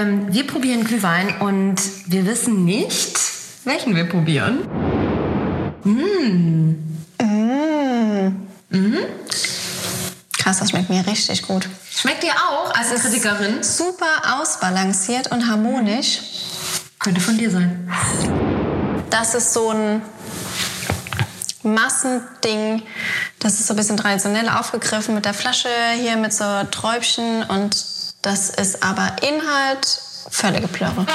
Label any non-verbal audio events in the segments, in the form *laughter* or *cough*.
Ähm, wir probieren Glühwein und wir wissen nicht, welchen wir probieren. Mm. Mm. Mhm. Krass, das schmeckt mir richtig gut. Schmeckt dir auch als Kritikerin? Super ausbalanciert und harmonisch. Könnte von dir sein. Das ist so ein Massending. Das ist so ein bisschen traditionell aufgegriffen mit der Flasche hier mit so Träubchen und das ist aber Inhalt völlige Plörre.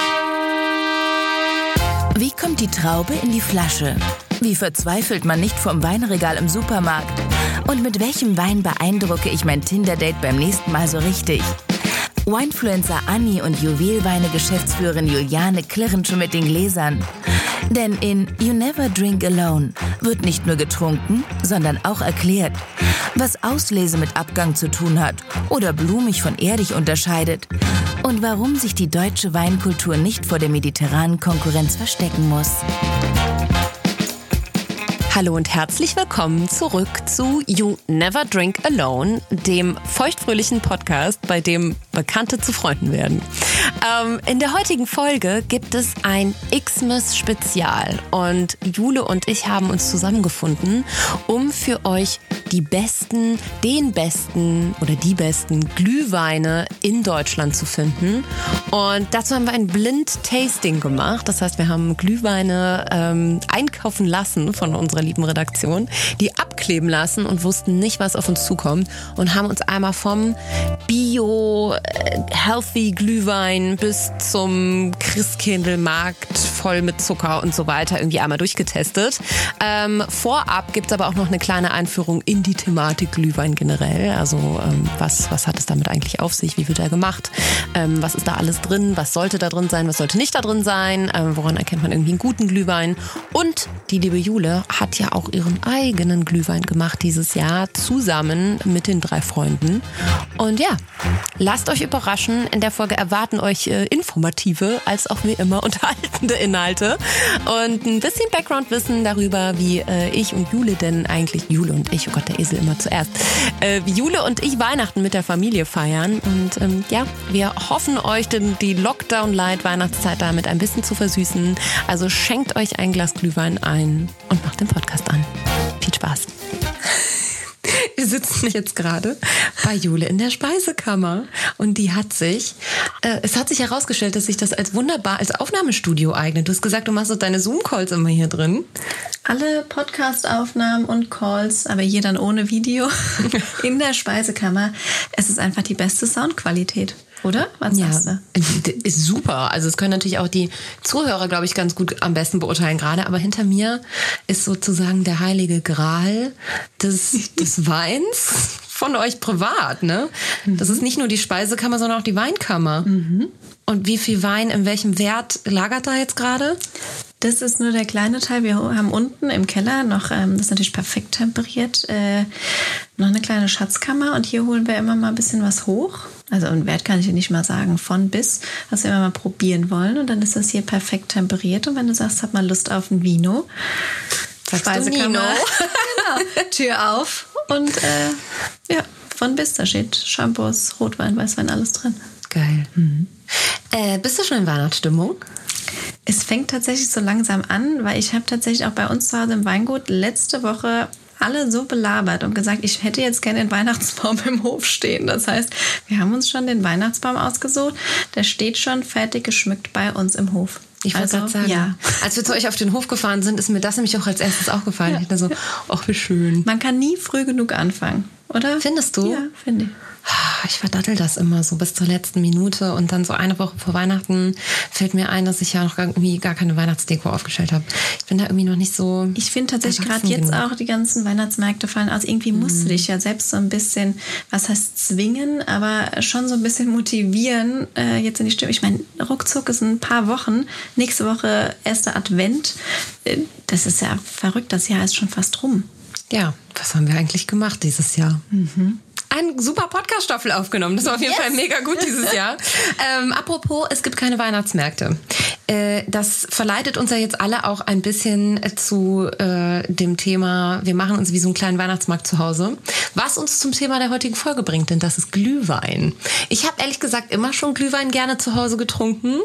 Wie kommt die Traube in die Flasche? Wie verzweifelt man nicht vom Weinregal im Supermarkt? Und mit welchem Wein beeindrucke ich mein Tinder-Date beim nächsten Mal so richtig? Winefluencer Anni und Juwelweine-Geschäftsführerin Juliane klirren schon mit den Gläsern. Denn in You Never Drink Alone wird nicht nur getrunken, sondern auch erklärt, was Auslese mit Abgang zu tun hat oder blumig von erdig unterscheidet und warum sich die deutsche Weinkultur nicht vor der mediterranen Konkurrenz verstecken muss. Hallo und herzlich willkommen zurück zu You Never Drink Alone, dem feuchtfröhlichen Podcast, bei dem Bekannte zu Freunden werden. Ähm, in der heutigen Folge gibt es ein Xmas Spezial und Jule und ich haben uns zusammengefunden, um für euch die besten, den besten oder die besten Glühweine in Deutschland zu finden. Und dazu haben wir ein Blind-Tasting gemacht. Das heißt, wir haben Glühweine ähm, einkaufen lassen von unserer lieben Redaktion, die abkleben lassen und wussten nicht, was auf uns zukommt und haben uns einmal vom Bio, äh, Healthy Glühwein bis zum Christkindlmarkt voll mit Zucker und so weiter irgendwie einmal durchgetestet. Ähm, vorab gibt es aber auch noch eine kleine Einführung in die Thematik Glühwein generell. Also ähm, was, was hat es damit eigentlich auf sich? Wie wird er gemacht? Ähm, was ist da alles drin? Was sollte da drin sein? Was sollte nicht da drin sein? Ähm, woran erkennt man irgendwie einen guten Glühwein? Und die liebe Jule hat ja auch ihren eigenen Glühwein gemacht dieses Jahr zusammen mit den drei Freunden. Und ja, lasst euch überraschen. In der Folge erwarten euch äh, informative als auch wie immer *laughs* unterhaltende Inhalte und ein bisschen Background-Wissen darüber, wie äh, ich und Jule denn eigentlich, Jule und ich, oh Gott, der Esel immer zuerst, äh, wie Jule und ich Weihnachten mit der Familie feiern. Und ähm, ja, wir hoffen euch denn die Lockdown-Light-Weihnachtszeit damit ein bisschen zu versüßen. Also schenkt euch ein Glas Glühwein ein und macht den Podcast an. Viel Spaß. *laughs* Wir sitzen jetzt gerade bei Jule in der Speisekammer und die hat sich, äh, es hat sich herausgestellt, dass sich das als wunderbar als Aufnahmestudio eignet. Du hast gesagt, du machst so deine Zoom-Calls immer hier drin. Alle Podcast-Aufnahmen und Calls, aber hier dann ohne Video *laughs* in der Speisekammer. Es ist einfach die beste Soundqualität oder? Was ja, sagst du? Ist super. Also es können natürlich auch die Zuhörer, glaube ich, ganz gut am besten beurteilen gerade. Aber hinter mir ist sozusagen der heilige Gral des, des *laughs* Weins von euch privat, ne? Das ist nicht nur die Speisekammer, sondern auch die Weinkammer. Mhm. Und wie viel Wein in welchem Wert lagert da jetzt gerade? Das ist nur der kleine Teil. Wir haben unten im Keller noch, ähm, das ist natürlich perfekt temperiert, äh, noch eine kleine Schatzkammer und hier holen wir immer mal ein bisschen was hoch. Also einen Wert kann ich dir nicht mal sagen, von bis, was wir immer mal probieren wollen. Und dann ist das hier perfekt temperiert. Und wenn du sagst, hab mal Lust auf ein Vino, Sagst Speisekammer, *laughs* genau, Tür auf und äh, ja, von bis, da steht Shampoos, Rotwein, Weißwein, alles drin. Geil. Mhm. Äh, bist du schon in Weihnachtsstimmung? Es fängt tatsächlich so langsam an, weil ich habe tatsächlich auch bei uns zu Hause im Weingut letzte Woche alle so belabert und gesagt, ich hätte jetzt gerne den Weihnachtsbaum im Hof stehen. Das heißt, wir haben uns schon den Weihnachtsbaum ausgesucht. Der steht schon fertig geschmückt bei uns im Hof. Ich wollte also, sagen, ja. als wir zu euch auf den Hof gefahren sind, ist mir das nämlich auch als erstes aufgefallen. Ja. Ich dachte so, ach, wie schön. Man kann nie früh genug anfangen, oder? Findest du? Ja, finde ich. Ich verdattel das immer so bis zur letzten Minute und dann so eine Woche vor Weihnachten fällt mir ein, dass ich ja noch irgendwie gar keine Weihnachtsdeko aufgestellt habe. Ich bin da irgendwie noch nicht so. Ich finde tatsächlich gerade jetzt genug. auch die ganzen Weihnachtsmärkte fallen aus. Irgendwie musst mhm. du dich ja selbst so ein bisschen, was heißt zwingen, aber schon so ein bisschen motivieren, äh, jetzt in die Stimme. Ich meine, ruckzuck ist ein paar Wochen. Nächste Woche erster Advent. Äh, das ist ja verrückt. Das Jahr ist schon fast rum. Ja, was haben wir eigentlich gemacht dieses Jahr? Mhm. Eine super Podcast-Staffel aufgenommen. Das war auf jeden yes. Fall mega gut dieses Jahr. *laughs* Ähm, apropos, es gibt keine Weihnachtsmärkte. Äh, das verleitet uns ja jetzt alle auch ein bisschen zu äh, dem Thema, wir machen uns wie so einen kleinen Weihnachtsmarkt zu Hause. Was uns zum Thema der heutigen Folge bringt, denn das ist Glühwein. Ich habe ehrlich gesagt immer schon Glühwein gerne zu Hause getrunken.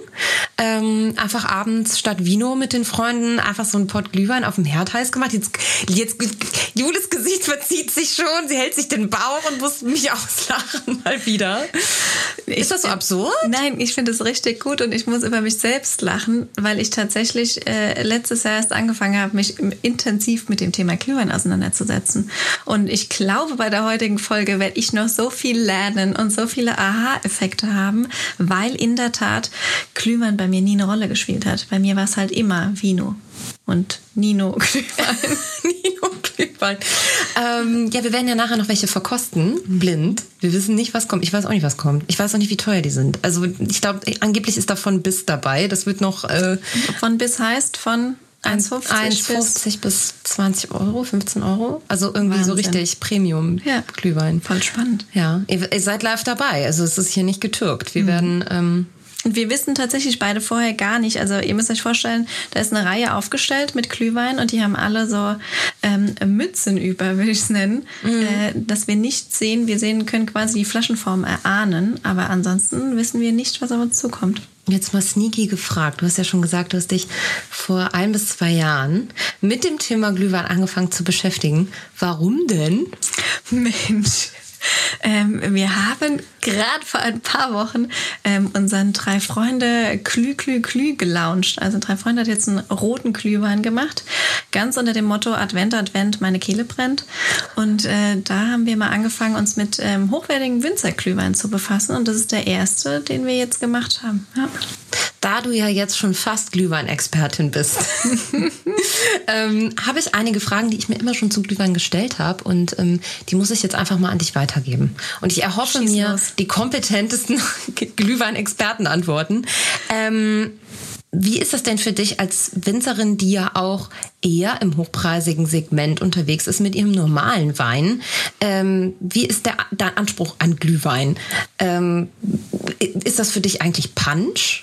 Ähm, einfach abends statt Vino mit den Freunden einfach so ein Pott Glühwein auf dem Herd heiß gemacht. Jetzt, jetzt Julis Gesicht verzieht sich schon, sie hält sich den Bauch und muss mich *laughs* auslachen mal wieder. Ist das so absurd? Nein, ich finde es richtig gut und ich muss über mich selbst lachen, weil ich tatsächlich äh, letztes Jahr erst angefangen habe, mich intensiv mit dem Thema Glühwein auseinanderzusetzen. Und ich glaube, bei der heutigen Folge werde ich noch so viel lernen und so viele Aha-Effekte haben, weil in der Tat Glühwein bei mir nie eine Rolle gespielt hat. Bei mir war es halt immer Vino und Nino Glühwein. *laughs* *laughs* Nino Glühwein. Ähm, ja, wir werden ja nachher noch welche verkosten, blind. Wir wissen nicht, was kommt. Ich weiß auch nicht, was kommt. Ich weiß auch nicht, wie teuer die sind. Also ich glaube, angeblich ist davon bis dabei. Das wird noch. Äh, von bis heißt von 1,50 bis, bis 20 Euro, 15 Euro. Also irgendwie Wahnsinn. so richtig Premium-Glühwein. Ja, voll spannend. Ja, ihr, ihr, seid live dabei. Also es ist hier nicht getürkt. Wir mhm. werden ähm, und wir wissen tatsächlich beide vorher gar nicht. Also ihr müsst euch vorstellen, da ist eine Reihe aufgestellt mit Glühwein und die haben alle so ähm, Mützen über, würde ich es nennen, mhm. äh, dass wir nicht sehen. Wir sehen können quasi die Flaschenform erahnen, aber ansonsten wissen wir nicht, was auf uns zukommt. Jetzt mal sneaky gefragt. Du hast ja schon gesagt, du hast dich vor ein bis zwei Jahren mit dem Thema Glühwein angefangen zu beschäftigen. Warum denn? Mensch. Ähm, wir haben gerade vor ein paar Wochen ähm, unseren drei Freunde Klü Klü Klü gelauncht. Also drei Freunde hat jetzt einen roten Glühwein gemacht, ganz unter dem Motto Advent Advent, meine Kehle brennt. Und äh, da haben wir mal angefangen, uns mit ähm, hochwertigen Winzerglühwein zu befassen. Und das ist der erste, den wir jetzt gemacht haben. Ja. Da du ja jetzt schon fast Glühwein-Expertin bist, *laughs* ähm, habe ich einige Fragen, die ich mir immer schon zu Glühwein gestellt habe. Und ähm, die muss ich jetzt einfach mal an dich weitergeben. Und ich erhoffe Schieß mir los. die kompetentesten *laughs* Glühwein-Experten-Antworten. Ähm, wie ist das denn für dich als Winzerin, die ja auch eher im hochpreisigen Segment unterwegs ist mit ihrem normalen Wein? Ähm, wie ist der, der, Anspruch an Glühwein? Ähm, ist das für dich eigentlich Punch?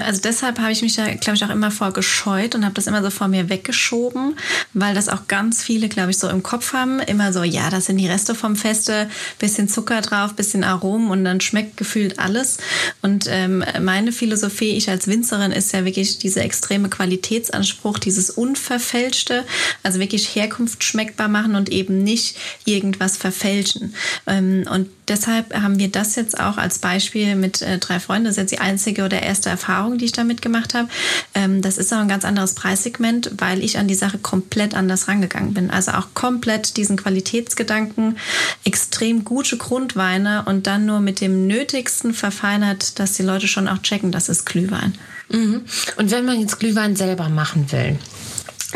Also deshalb habe ich mich da, glaube ich, auch immer vor gescheut und habe das immer so vor mir weggeschoben, weil das auch ganz viele, glaube ich, so im Kopf haben. Immer so, ja, das sind die Reste vom Feste, bisschen Zucker drauf, bisschen Aromen und dann schmeckt gefühlt alles. Und ähm, meine Philosophie, ich als Winzerin, ist ja wirklich dieser extreme Qualitätsanspruch, dieses Unverfälschte, also wirklich Herkunft schmeckbar machen und eben nicht irgendwas verfälschen. Ähm, und deshalb haben wir das jetzt auch als Beispiel mit äh, drei Freunden, das ist jetzt die einzige oder erste Erfahrung, Erfahrung, die ich damit gemacht habe. Ähm, das ist auch ein ganz anderes Preissegment, weil ich an die Sache komplett anders rangegangen bin. Also auch komplett diesen Qualitätsgedanken, extrem gute Grundweine und dann nur mit dem Nötigsten verfeinert, dass die Leute schon auch checken, das ist Glühwein. Mhm. Und wenn man jetzt Glühwein selber machen will,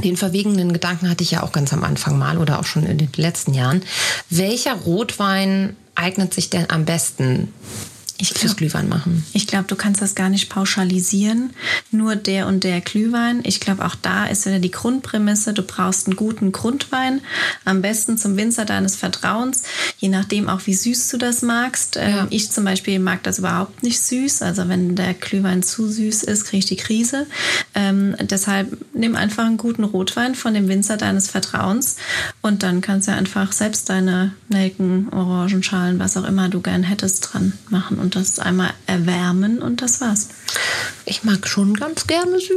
den verwegenen Gedanken hatte ich ja auch ganz am Anfang mal oder auch schon in den letzten Jahren. Welcher Rotwein eignet sich denn am besten ich glaub, fürs Glühwein machen. Ich glaube, du kannst das gar nicht pauschalisieren. Nur der und der Glühwein. Ich glaube, auch da ist wieder die Grundprämisse, du brauchst einen guten Grundwein. Am besten zum Winzer deines Vertrauens. Je nachdem auch, wie süß du das magst. Ähm, ja. Ich zum Beispiel mag das überhaupt nicht süß. Also wenn der Glühwein zu süß ist, kriege ich die Krise. Ähm, deshalb nimm einfach einen guten Rotwein von dem Winzer deines Vertrauens. Und dann kannst du einfach selbst deine Nelken, Orangenschalen, was auch immer du gern hättest, dran machen und das einmal erwärmen und das war's. Ich mag schon ganz gerne süß.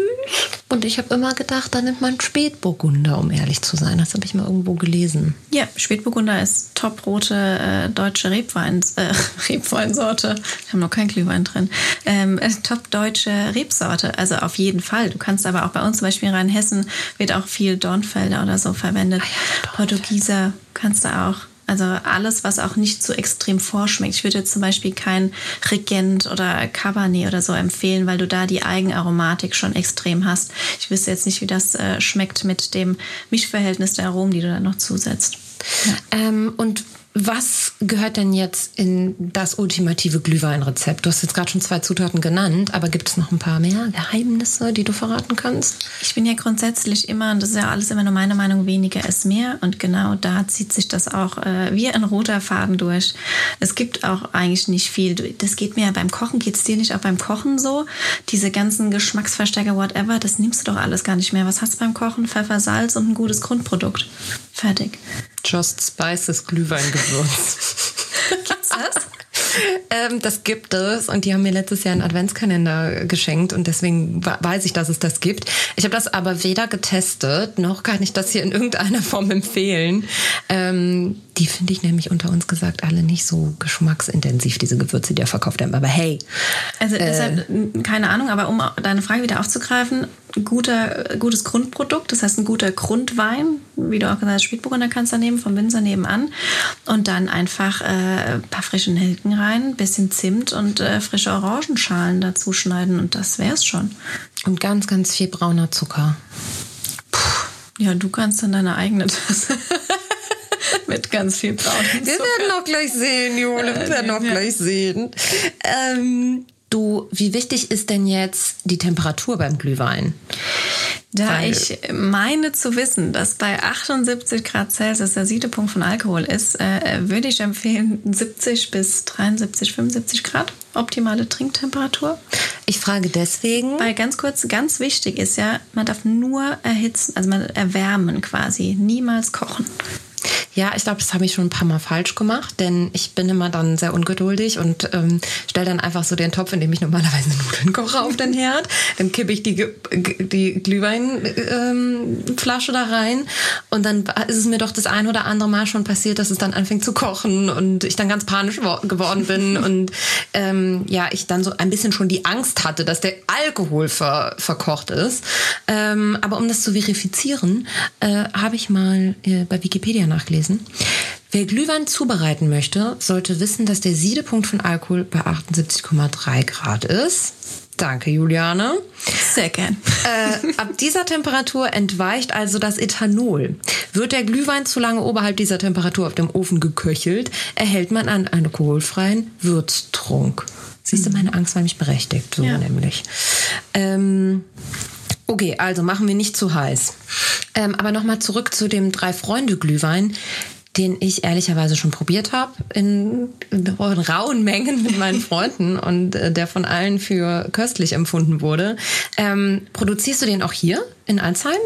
Und ich habe immer gedacht, da nimmt man Spätburgunder, um ehrlich zu sein. Das habe ich mal irgendwo gelesen. Ja, Spätburgunder ist toprote äh, deutsche Rebwein, äh, *laughs* Rebweinsorte. Ich habe noch keinen Glühwein drin. Ähm, äh, top deutsche Rebsorte. Also auf jeden Fall. Du kannst aber auch bei uns zum Beispiel in Rheinhessen wird auch viel Dornfelder oder so verwendet. Ah ja, Portugieser kannst du auch. Also alles, was auch nicht so extrem vorschmeckt. Ich würde zum Beispiel kein Regent oder Cabernet oder so empfehlen, weil du da die Eigenaromatik schon extrem hast. Ich wüsste jetzt nicht, wie das äh, schmeckt mit dem Mischverhältnis der Aromen, die du da noch zusetzt. Ja. Ähm, und was gehört denn jetzt in das ultimative Glühweinrezept? Du hast jetzt gerade schon zwei Zutaten genannt, aber gibt es noch ein paar mehr Geheimnisse, die du verraten kannst? Ich bin ja grundsätzlich immer, und das ist ja alles immer nur meine Meinung, weniger ist mehr. Und genau da zieht sich das auch äh, wie ein roter Faden durch. Es gibt auch eigentlich nicht viel. Das geht mir ja beim Kochen, geht es dir nicht auch beim Kochen so? Diese ganzen Geschmacksverstärker, whatever, das nimmst du doch alles gar nicht mehr. Was hast du beim Kochen? Pfeffer, Salz und ein gutes Grundprodukt. Fertig. Just Spices Glühweingewürz. *laughs* Gibt's das? ähm, das gibt es und die haben mir letztes Jahr einen Adventskalender geschenkt und deswegen weiß ich, dass es das gibt. Ich habe das aber weder getestet, noch kann ich das hier in irgendeiner Form empfehlen. Ähm, die finde ich nämlich unter uns gesagt alle nicht so geschmacksintensiv, diese Gewürze, die er verkauft haben. Aber hey. Also deshalb, äh, keine Ahnung, aber um deine Frage wieder aufzugreifen, guter, gutes Grundprodukt, das heißt ein guter Grundwein, wie du auch gesagt hast, Spätburgunder kannst du nehmen, vom Winzer nebenan und dann einfach äh, ein paar frische Nelken rein, bisschen Zimt und äh, frische Orangenschalen dazu schneiden und das wär's schon. Und ganz, ganz viel brauner Zucker. Puh. Ja, du kannst dann deine eigene Tasse. *laughs* mit ganz viel braunen Zucker. Wir werden noch gleich sehen, Jule. Wir werden noch gleich sehen. Ähm, du, wie wichtig ist denn jetzt die Temperatur beim Glühwein? Da Weil ich meine zu wissen, dass bei 78 Grad Celsius der Siedepunkt von Alkohol ist, äh, würde ich empfehlen 70 bis 73, 75 Grad optimale Trinktemperatur. Ich frage deswegen. Weil ganz kurz, ganz wichtig ist ja, man darf nur erhitzen, also man erwärmen quasi, niemals kochen. Ja, ich glaube, das habe ich schon ein paar Mal falsch gemacht, denn ich bin immer dann sehr ungeduldig und ähm, stelle dann einfach so den Topf, in dem ich normalerweise *laughs* Nudeln koche, auf den Herd. Dann kippe ich die, die Glühweinflasche ähm, da rein und dann ist es mir doch das ein oder andere Mal schon passiert, dass es dann anfängt zu kochen und ich dann ganz panisch geworden bin *laughs* und ähm, ja, ich dann so ein bisschen schon die Angst hatte, dass der Alkohol ver verkocht ist. Ähm, aber um das zu verifizieren, äh, habe ich mal äh, bei Wikipedia nachgelesen. Wer Glühwein zubereiten möchte, sollte wissen, dass der Siedepunkt von Alkohol bei 78,3 Grad ist. Danke, Juliane. Sehr gern. Äh, ab dieser Temperatur entweicht also das Ethanol. Wird der Glühwein zu lange oberhalb dieser Temperatur auf dem Ofen geköchelt, erhält man einen alkoholfreien Würztrunk. Siehst du, meine Angst war nicht berechtigt, so ja. nämlich. Ähm, Okay, also machen wir nicht zu heiß. Ähm, aber nochmal zurück zu dem Drei-Freunde-Glühwein, den ich ehrlicherweise schon probiert habe in, in, rauen Mengen mit meinen Freunden *laughs* und äh, der von allen für köstlich empfunden wurde. Ähm, produzierst du den auch hier in Alzheim?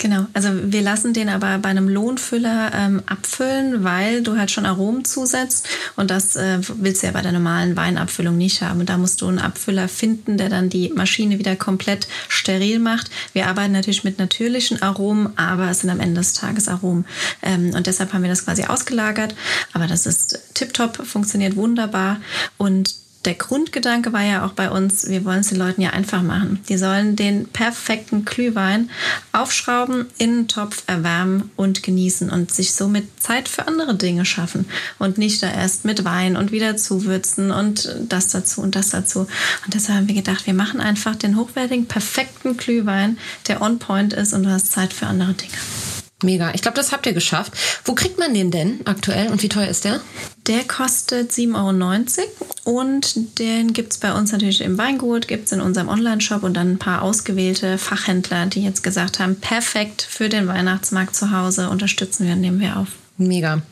Genau, also wir lassen den aber bei einem Lohnfüller ähm, abfüllen, weil du halt schon Aromen zusetzt und das äh, willst du ja bei der normalen Weinabfüllung nicht haben. da musst du einen Abfüller finden, der dann die Maschine wieder komplett steril macht. Wir arbeiten natürlich mit natürlichen Aromen, aber es sind am Ende des Tages Aromen. Ähm, und deshalb haben wir das quasi ausgelagert. Aber das ist tiptop, funktioniert wunderbar und der Grundgedanke war ja auch bei uns, wir wollen es den Leuten ja einfach machen. Die sollen den perfekten Glühwein aufschrauben, in den Topf erwärmen und genießen und sich somit Zeit für andere Dinge schaffen und nicht da erst mit Wein und wieder zuwürzen und das dazu und das dazu. Und deshalb haben wir gedacht, wir machen einfach den hochwertigen, perfekten Glühwein, der on point ist und du hast Zeit für andere Dinge. Mega. Ich glaube, das habt ihr geschafft. Wo kriegt man den denn aktuell und wie teuer ist der? Der kostet 7,90 Euro und den gibt es bei uns natürlich im Weingut, gibt es in unserem Online-Shop und dann ein paar ausgewählte Fachhändler, die jetzt gesagt haben, perfekt für den Weihnachtsmarkt zu Hause, unterstützen wir und nehmen wir auf. Mega.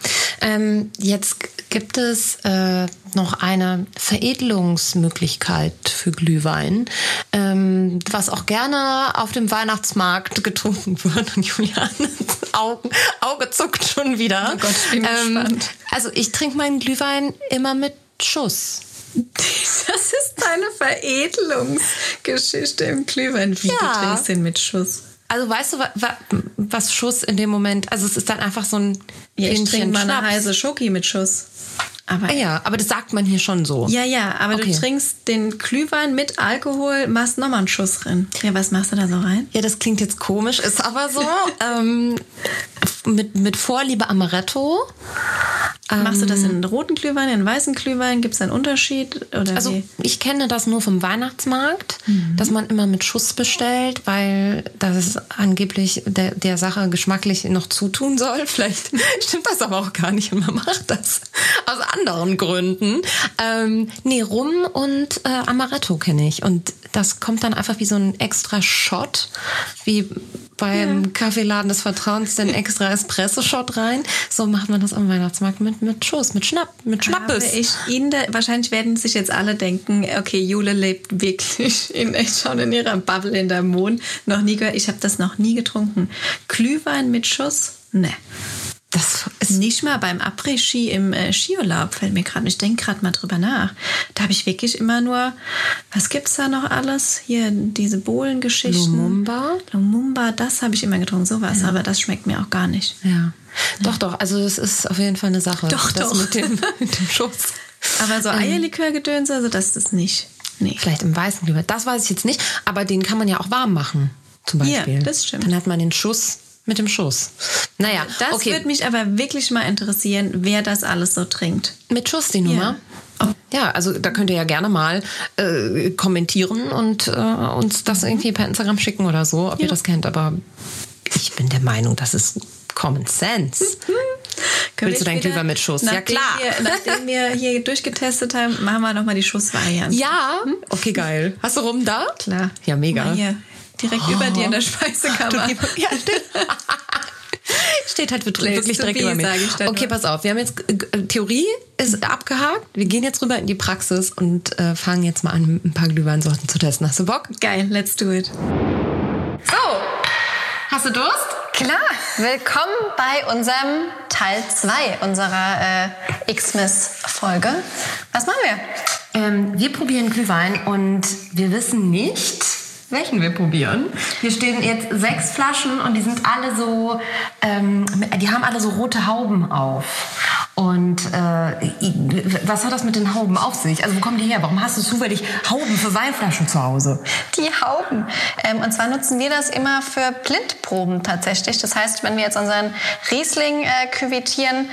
Ähm, jetzt gibt es äh, noch eine Veredelungsmöglichkeit für Glühwein, ähm, was auch gerne auf dem Weihnachtsmarkt getrunken wird. Und Julian, *laughs* Augen, Auge zuckt schon wieder. Oh Gott, ich bin ähm, gespannt. Also ich trinke meinen Glühwein immer mit Schuss. Das ist deine Veredelungsgeschichte im Glühwein. Wie ja. du trinkst den mit Schuss? Also weißt du, was Schuss in dem Moment, also es ist dann einfach so ein ja, ich trinke mal eine heiße Schoki mit Schuss. Aber ja, aber das sagt man hier schon so. Ja, ja, aber okay. du trinkst den Glühwein mit Alkohol, machst nochmal einen Schuss drin. Ja, was machst du da so rein? Ja, das klingt jetzt komisch, ist aber so. *laughs* ähm, mit, mit Vorliebe Amaretto, Machst du das in roten Glühwein, in weißen Glühwein? Gibt es einen Unterschied? Oder Also wie? ich kenne das nur vom Weihnachtsmarkt, dass man immer mit Schuss bestellt, weil das angeblich der, der Sache geschmacklich noch zutun soll. *laughs* Vielleicht stimmt das aber auch gar nicht und man macht das aus anderen Gründen. Ähm, nee, Rum und äh, Amaretto kenne ich und das kommt dann einfach wie so ein extra Shot, wie beim Kaffeeladen des Vertrauens den extra Espresso-Shot rein. So macht man das am Weihnachtsmarkt mit, mit Schuss, mit Schnapp, mit Schnappes. Ich Ihnen da, wahrscheinlich werden sich jetzt alle denken, okay, Jule lebt wirklich *laughs* in echt schon in ihrer Bubble in der Mond. Noch nie gehört. Ich habe das noch nie getrunken. Glühwein mit Schuss? Ne. Das ist Nicht mal beim Après-Ski im äh, Skiurlaub fällt mir gerade. Ich denke gerade mal drüber nach. Da habe ich wirklich immer nur, was gibt's da noch alles? Hier diese Bohlengeschichten. Lumumba. Lumumba, das habe ich immer getrunken, sowas. Aber das schmeckt mir auch gar nicht. Ja. Doch, doch. Also es ist auf jeden Fall eine Sache. Doch, das doch. Mit dem, *laughs* mit dem Schuss. Aber so Eierlikörgedöns, also das ist nicht. Nee. Vielleicht im weißen Glühwein. Das weiß ich jetzt nicht. Aber den kann man ja auch warm machen. Zum Ja, Beispiel. das stimmt. Dann hat man den Schuss mit dem Schuss. Naja, Das okay. würde mich aber wirklich mal interessieren, wer das alles so trinkt. mit Schuss die Nummer. Ja, also da könnt ihr ja gerne mal äh, kommentieren und äh, uns das irgendwie per Instagram schicken oder so, ob ihr das kennt. Aber ich bin der Meinung, das ist Common Sense. Können Willst du später, Glühwein mit Schuss? Ja, klar. Wir, nachdem wir hier *laughs* durchgetestet haben, machen wir nochmal die Schussvariante. Ja, okay, geil. Hast du rum da? Klar. Ja, mega. Mal hier, direkt über dir in der Speisekammer. ja, stimmt. *laughs* Steht halt wirklich direkt be, über mir. Okay, pass auf. Wir haben jetzt äh, Theorie ist abgehakt. Wir gehen jetzt rüber in die Praxis und äh, fangen jetzt mal an, ein paar Glühweinsorten zu testen. Hast du Bock? Geil, let's do it. So. Hast du Durst? Klar, willkommen bei unserem Teil 2 unserer äh, Xmas-Folge. Was machen wir? Ähm, wir probieren Glühwein und wir wissen nicht, welchen wir probieren. Hier stehen jetzt sechs Flaschen und die sind alle so, ähm, die haben alle so rote Hauben auf. Und äh, was hat das mit den Hauben auf sich? Also wo kommen die her? Warum hast du zufällig Hauben für Weinflaschen zu Hause? Die Hauben. Ähm, und zwar nutzen wir das immer für Blindproben tatsächlich. Das heißt, wenn wir jetzt unseren Riesling äh, küvitieren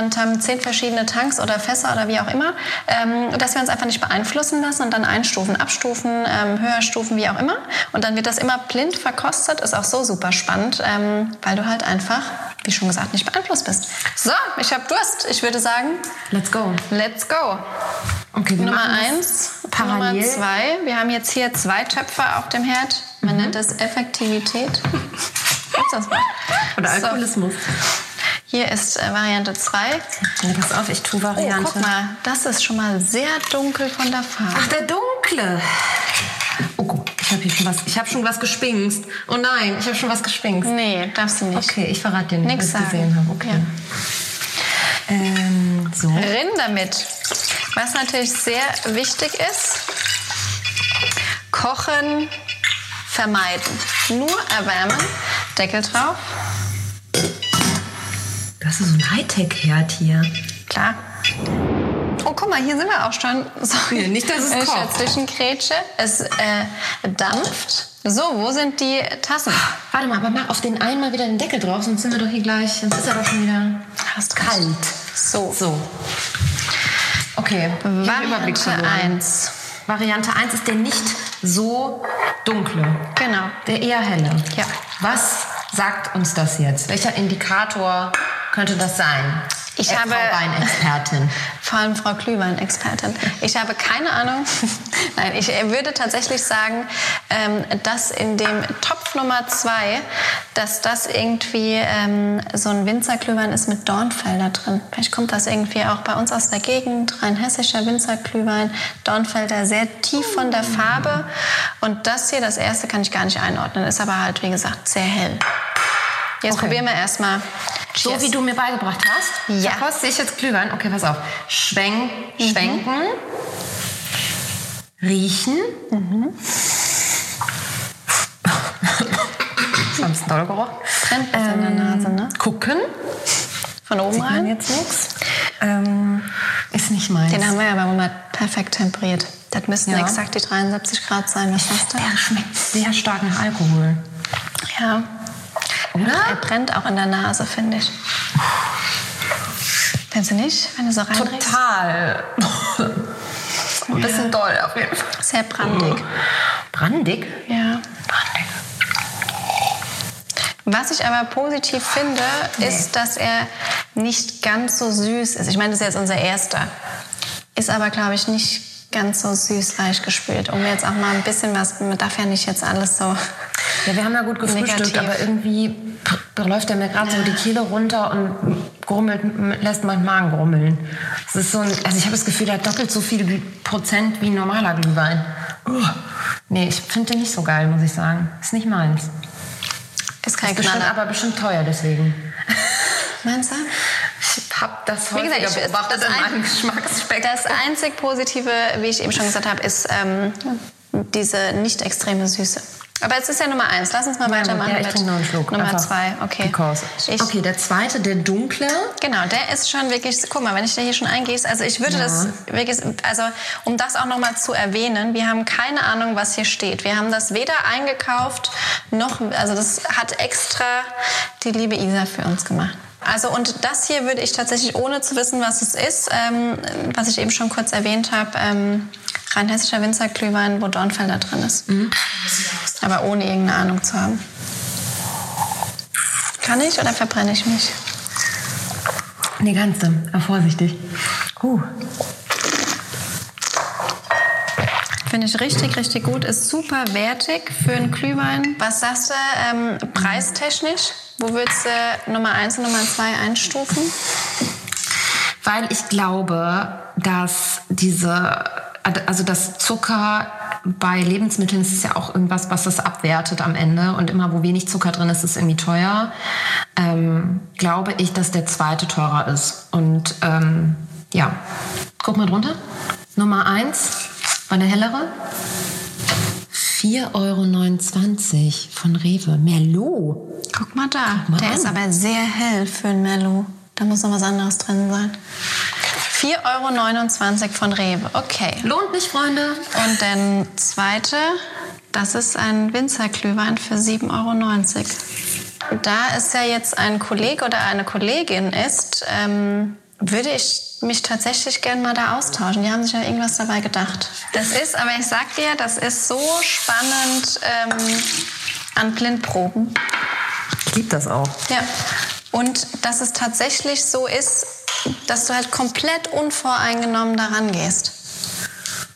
und haben zehn verschiedene Tanks oder Fässer oder wie auch immer, ähm, dass wir uns einfach nicht beeinflussen lassen und dann einstufen, abstufen, ähm, höher wie auch immer. Und dann wird das immer blind verkostet. Ist auch so super spannend, ähm, weil du halt einfach, wie schon gesagt, nicht beeinflusst bist. So, ich habe Durst. Ich würde sagen, Let's go. let's go. Okay, Nummer eins, parallel. Nummer zwei. Wir haben jetzt hier zwei Töpfe auf dem Herd. Man nennt das Effektivität. Gibt's das mal? Oder So. Alkoholismus. Hier ist äh, Variante 2. Ja, pass auf, ich tue Oh, Variante. guck mal, das ist schon mal sehr dunkel von der Farbe. Ach, der dunkle. Oh, guck, ich habe hier schon was. Ich habe schon was gespinkst. Oh nein, ich habe schon was gespinkst. Nee, darfst du nicht. Okay, ich verrate dir nicht, Nix was ich gesehen habe. Okay. Ähm, so. Rinn damit. Was natürlich sehr wichtig ist, kochen vermeiden. Nur erwärmen, Deckel drauf. Das ist so ein Hightech-Herd hier. Klar. Oh, guck mal, hier sind wir auch schon. *laughs* Sorry, Ja, nicht, dass es Wenn ich kocht. dazwischen grätsche. Es äh, dampft. So, wo sind die Tassen? Warte mal, aber mach auf den einen mal wieder den Deckel drauf, sonst sind wir doch hier gleich. Sonst ist er doch schon wieder Hast kalt. So, So. Okay. Variante verloren. 1. Variante 1 ist der nicht so dunkle. Genau. Der eher helle. Ja. Was sagt uns das jetzt? Welcher Indikator könnte das sein? Ich äh, habe- Frau Weinexpertin. *laughs* Vor allem Frau Glühwein-Expertin. Ich habe keine Ahnung. *laughs* Nein, ich äh, würde tatsächlich sagen, ähm, dass in dem Topf Nummer zwei, dass das irgendwie ähm, so ein Winzerglühwein ist mit Dornfelder drin. Vielleicht kommt das irgendwie auch bei uns aus der Gegend, rheinhessischer Winzerglühwein, Dornfelder sehr tief von der Farbe. Und das hier, das erste, kann ich gar nicht einordnen, ist aber halt, wie gesagt, sehr hell. Jetzt Okay. probieren wir erstmal. So wie du mir beigebracht hast. Ja. Da koste ich jetzt Glühwein. Okay, pass auf. Schwenk, schwenken. Riechen. *laughs* War ein bisschen doll gerochen. Brennt besser in der Nase, ne? Gucken. Von oben Sieht rein. jetzt nichts. Ähm, ist nicht meins. Den haben wir ja bei 100 perfekt temperiert. Das müssten Ja. exakt die 73 Grad sein. Was hast du? Der schmeckt sehr stark nach Alkohol. Ja. Oder? Er brennt auch in der Nase, finde ich. Findest du nicht, wenn du so reinriechst? Total. Ein bisschen doll auf jeden Fall. Sehr brandig. Brandig? Ja. Was ich aber positiv finde, ist, dass er nicht ganz so süß ist. Ich meine, das ist jetzt unser erster. Ist aber, glaube ich, nicht ganz so süß weich gespült. Um jetzt auch mal ein bisschen was, man darf ja nicht jetzt alles so. Ja, wir haben ja gut gefrühstückt, Negativ. aber irgendwie läuft er mir gerade so die Kehle runter und grummelt, lässt meinen Magen grummeln. Es ist so ein, also ich habe das Gefühl, er hat doppelt so viel Prozent wie ein normaler Glühwein. Uh. Nee, ich finde den nicht so geil, muss ich sagen. Ist nicht meins. Ist kein Bestimmt, Knaller. aber bestimmt teuer deswegen. *laughs* Meinst du? Ich habe das Wie gesagt, häufiger ich- beobachtet das in ein- meinem Geschmacksspektrum. Das einzig Positive, wie ich eben schon gesagt habe, ist ähm, diese nicht extreme Süße. Aber jetzt ist ja Nummer eins. Lass uns mal weitermachen. Ja, ich mit trinke noch einen Schluck. Nummer Einfach zwei, okay. Because. Ich, Okay, der zweite, der dunkle. Genau, der ist schon wirklich, guck mal, wenn ich da hier schon eingieße, also ich würde das wirklich, also um das auch nochmal zu erwähnen, wir haben keine Ahnung, was hier steht. Wir haben das weder eingekauft, noch, also das hat extra die liebe Isa für uns gemacht. Also und das hier würde ich tatsächlich, ohne zu wissen, was es ist, ähm, was ich eben schon kurz erwähnt habe, ähm, rheinhessischer Winzerglühwein, wo Dornfelder drin ist. Aber ohne irgendeine Ahnung zu haben. Kann ich oder verbrenne ich mich? Nee, ganze. Aber vorsichtig. Uh. Finde ich richtig, richtig gut. Ist super wertig für einen Glühwein. Was sagst du ähm, preistechnisch? Wo würdest du Nummer 1 und Nummer 2 einstufen? Weil ich glaube, dass diese, also das Zucker bei Lebensmitteln ist ja auch irgendwas, was das abwertet am Ende. Und immer, wo wenig Zucker drin ist, ist irgendwie teuer. Ähm, glaube ich, dass der zweite teurer ist. Und ähm, ja, guck mal drunter. Nummer eins war der hellere. 4,29 Euro von Rewe. Merlot. Guck mal da. mal Der an. ist aber sehr hell für ein Merlot. Da muss noch was anderes drin sein. 4,29 Euro von Rewe. Okay. Lohnt nicht, Freunde. Und der zweite, das ist ein Winzerglühwein für 7,90 Euro. Da es ja jetzt ein Kollege oder eine Kollegin ist, ähm, würde ich mich tatsächlich gern mal da austauschen. Die haben sich ja irgendwas dabei gedacht. Das ist, aber ich sag dir, das ist so spannend ähm, an Blindproben. Ich liebe das auch. Ja. Und dass es tatsächlich so ist, dass du halt komplett unvoreingenommen daran gehst.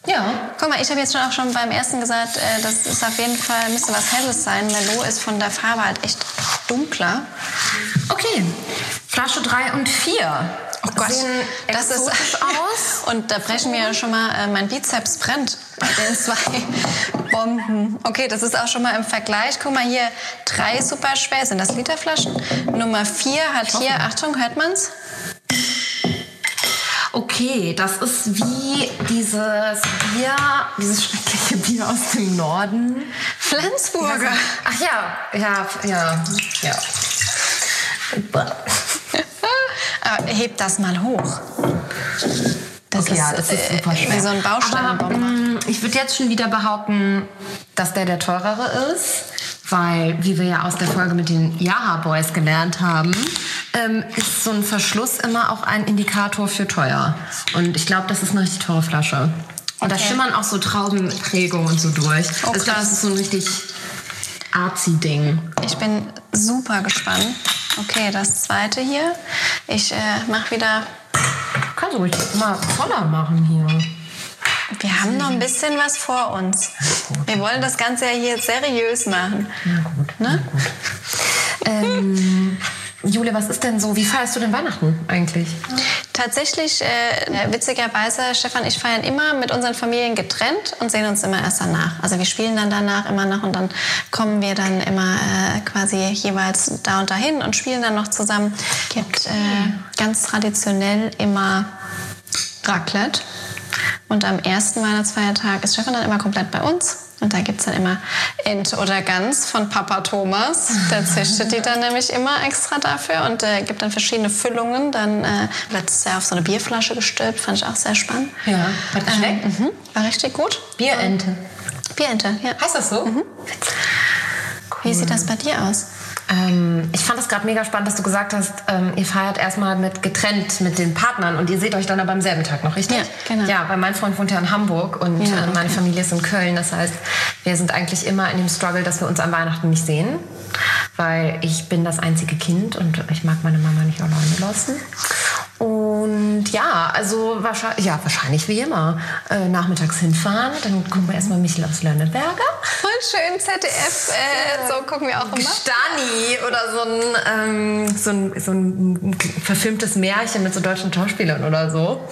Ja. Guck mal, ich habe jetzt schon auch schon beim ersten gesagt, äh, das ist auf jeden Fall, müsste was Helles sein. Merlot ist von der Farbe halt echt dunkler. Okay, Flasche 3 und 4. Oh Gott, Sehen das ist *laughs* aus. Und da brechen mir ja schon mal, äh, mein Bizeps brennt bei den zwei *laughs* Bomben. Okay, das ist auch schon mal im Vergleich. Guck mal hier, drei super schwer. Sind das Literflaschen? Nummer vier hat hier, Achtung, hört man's? Okay, das ist wie dieses Bier, dieses schreckliche Bier aus dem Norden. Flensburger. Ach ja, ja, ja, ja. Heb das mal hoch. Das Okay, ja, das ist äh, super schwer. Wie so ein Bausteinbomber. Aber, mm, ich würde jetzt schon wieder behaupten, dass der der teurere ist, weil, wie wir ja aus der Folge mit den Yaha Boys gelernt haben, ähm, ist so ein Verschluss immer auch ein Indikator für teuer. Und ich glaube, das ist eine richtig teure Flasche. Und da Okay. schimmern auch so Traubenprägungen und so durch. Oh, also ich glaube, krass. das ist so ein richtig artsy-Ding. Ich bin super gespannt. Okay, das zweite hier. Ich äh, mache wieder. Kannst du ruhig mal voller machen hier. Wir haben noch ein bisschen was vor uns. Wir wollen das Ganze ja hier seriös machen. Ne? Ähm, Jule, was ist denn so? Wie feierst du denn Weihnachten eigentlich? Tatsächlich, äh, witzigerweise, Stefan, ich feiern immer mit unseren Familien getrennt und sehen uns immer erst danach. Also wir spielen dann danach immer noch und dann kommen wir dann immer äh, quasi jeweils da und dahin und spielen dann noch zusammen. Gibt äh, ganz traditionell immer Raclette. Und am ersten Weihnachtsfeiertag ist Stefan dann immer komplett bei uns. Und da gibt es dann immer Ente oder Gans von Papa Thomas. Der *laughs* züchtet die dann nämlich immer extra dafür und äh, gibt dann verschiedene Füllungen. Dann äh, wird es ja auf so eine Bierflasche gestülpt, fand ich auch sehr spannend. Ja, hat geschmeckt? Ähm, mhm, war richtig gut. Bierente. Bierente, ja. Heißt das so? Wie sieht das bei dir aus? Ähm, ich fand es gerade mega spannend, dass du gesagt hast, ähm, ihr feiert erstmal mit getrennt mit den Partnern und ihr seht euch dann aber am selben Tag noch, richtig? Ja, genau. Ja, weil mein Freund wohnt ja in Hamburg und Ja, äh, meine Familie ist in Köln. Das heißt, wir sind eigentlich immer in dem Struggle, dass wir uns an Weihnachten nicht sehen, weil ich bin das einzige Kind und ich mag meine Mama nicht alleine lassen. Und ja, also wahrscheinlich, ja, wahrscheinlich wie immer. Äh, nachmittags hinfahren, dann gucken wir erstmal Michel aus Lönneberger. Schön, ZDF, äh, so gucken wir auch immer. Stani oder so ein, ähm, so, ein, so ein verfilmtes Märchen mit so deutschen Schauspielern oder so.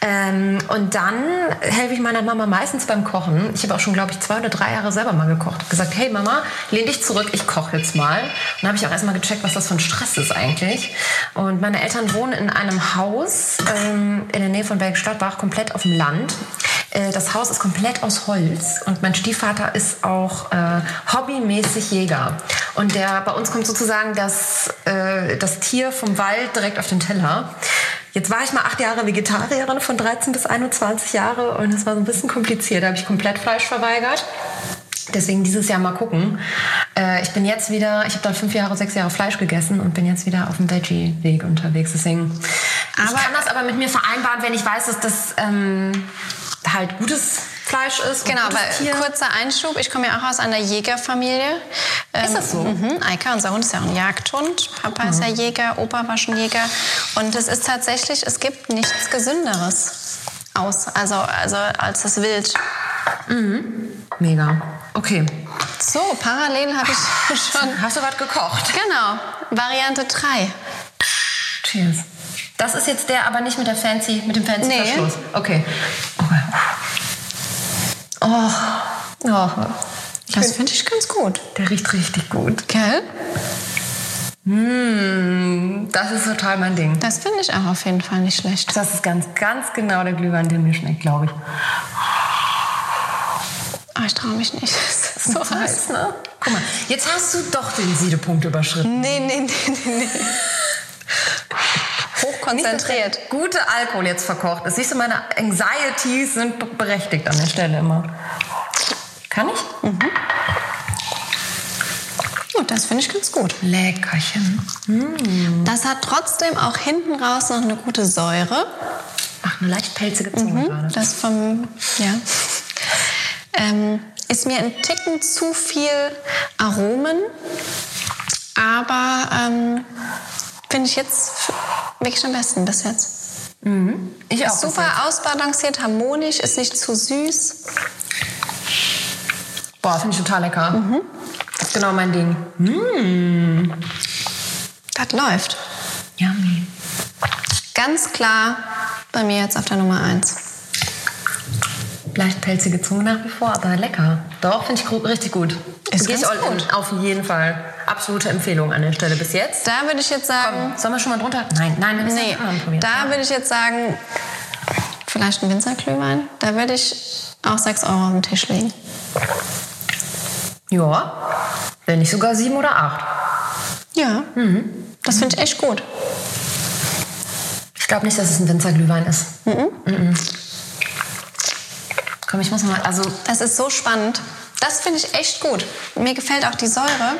Ähm, und dann helfe ich meiner Mama meistens beim Kochen. Ich habe auch schon, glaube ich, zwei oder drei Jahre selber mal gekocht. Hab gesagt, hey Mama, lehn dich zurück, ich koche jetzt mal. Und dann habe ich auch erstmal gecheckt, was das für ein Stress ist eigentlich. Und meine Eltern wohnen in einem Haus ähm, in der Nähe von Bergstadtbach, komplett auf dem Land. Äh, Das Haus ist komplett aus Holz und mein Stiefvater ist auch äh, hobbymäßig Jäger. Und der, bei uns kommt sozusagen das, äh, das Tier vom Wald direkt auf den Teller. Jetzt war ich mal acht Jahre Vegetarierin, von 13 bis 21 Jahre und das war so ein bisschen kompliziert. Da habe ich komplett Fleisch verweigert. Deswegen dieses Jahr mal gucken. Äh, ich bin jetzt wieder, ich habe dann fünf Jahre, sechs Jahre Fleisch gegessen und bin jetzt wieder auf dem Veggie-Weg unterwegs. Deswegen, ich kann das aber mit mir vereinbaren, wenn ich weiß, dass das ähm, halt gutes Fleisch ist. Genau, weil kurzer Einschub, ich komme ja auch aus einer Jägerfamilie. Ist das so? Mhm, Eika, unser Hund ist ja auch ein Jagdhund. Papa ist ja Jäger, Opa war schon Jäger. Und es ist tatsächlich, es gibt nichts Gesünderes aus, also, also als das Wild. Mega. Okay. So, parallel habe ich *laughs* schon. Hast du was gekocht? Genau, Variante 3. Cheers. Das ist jetzt der, aber nicht mit der fancy, mit dem fancy Nee. Verschluss. Okay. okay. Oh. oh. Das finde ich ganz gut. Der riecht richtig gut. Gell? Mm, das ist total mein Ding. Das finde ich auch auf jeden Fall nicht schlecht. Das ist ganz, ganz genau der Glühwein, der mir schmeckt, glaube ich. Aber ich traue mich nicht. *laughs* Das ist so heiß. heiß, ne? Guck mal, jetzt hast du doch den Siedepunkt überschritten. Nee, nee, nee, nee, nee. Hochkonzentriert. Nicht, Gute Alkohol jetzt verkocht ist. Siehst du, meine Anxieties sind berechtigt an der Stelle immer. Kann ich? Oh, das finde ich ganz gut. Leckerchen. Das hat trotzdem auch hinten raus noch eine gute Säure. Ach, eine leicht pelzige Zunge gerade. Das vom, ja. Ähm, ist mir ein Ticken zu viel Aromen, aber ähm, finde ich jetzt wirklich am besten bis jetzt. Ich auch. Super ausbalanciert, harmonisch, ist nicht zu süß. Boah, finde ich total lecker. Das ist genau mein Ding. Das läuft. Yummy. Ganz klar bei mir jetzt auf der Nummer 1. Leicht pelzige Zunge nach wie vor, aber lecker. Doch, finde ich richtig gut. Ist Geh ich ganz all in. Auf jeden Fall. Absolute Empfehlung an der Stelle bis jetzt. Da würde ich jetzt sagen, Sollen wir schon mal drunter? Nein, nein, wir müssen nee, probieren. da würde ich jetzt sagen, vielleicht ein Winzerglühwein. Da würde ich auch 6 Euro auf den Tisch legen. Ja, wenn nicht sogar sieben oder acht. Ja, das finde ich echt gut. Ich glaube nicht, dass es ein Winzerglühwein ist. Mhm. Komm, ich muss mal, also Das ist so spannend. Das finde ich echt gut. Mir gefällt auch die Säure.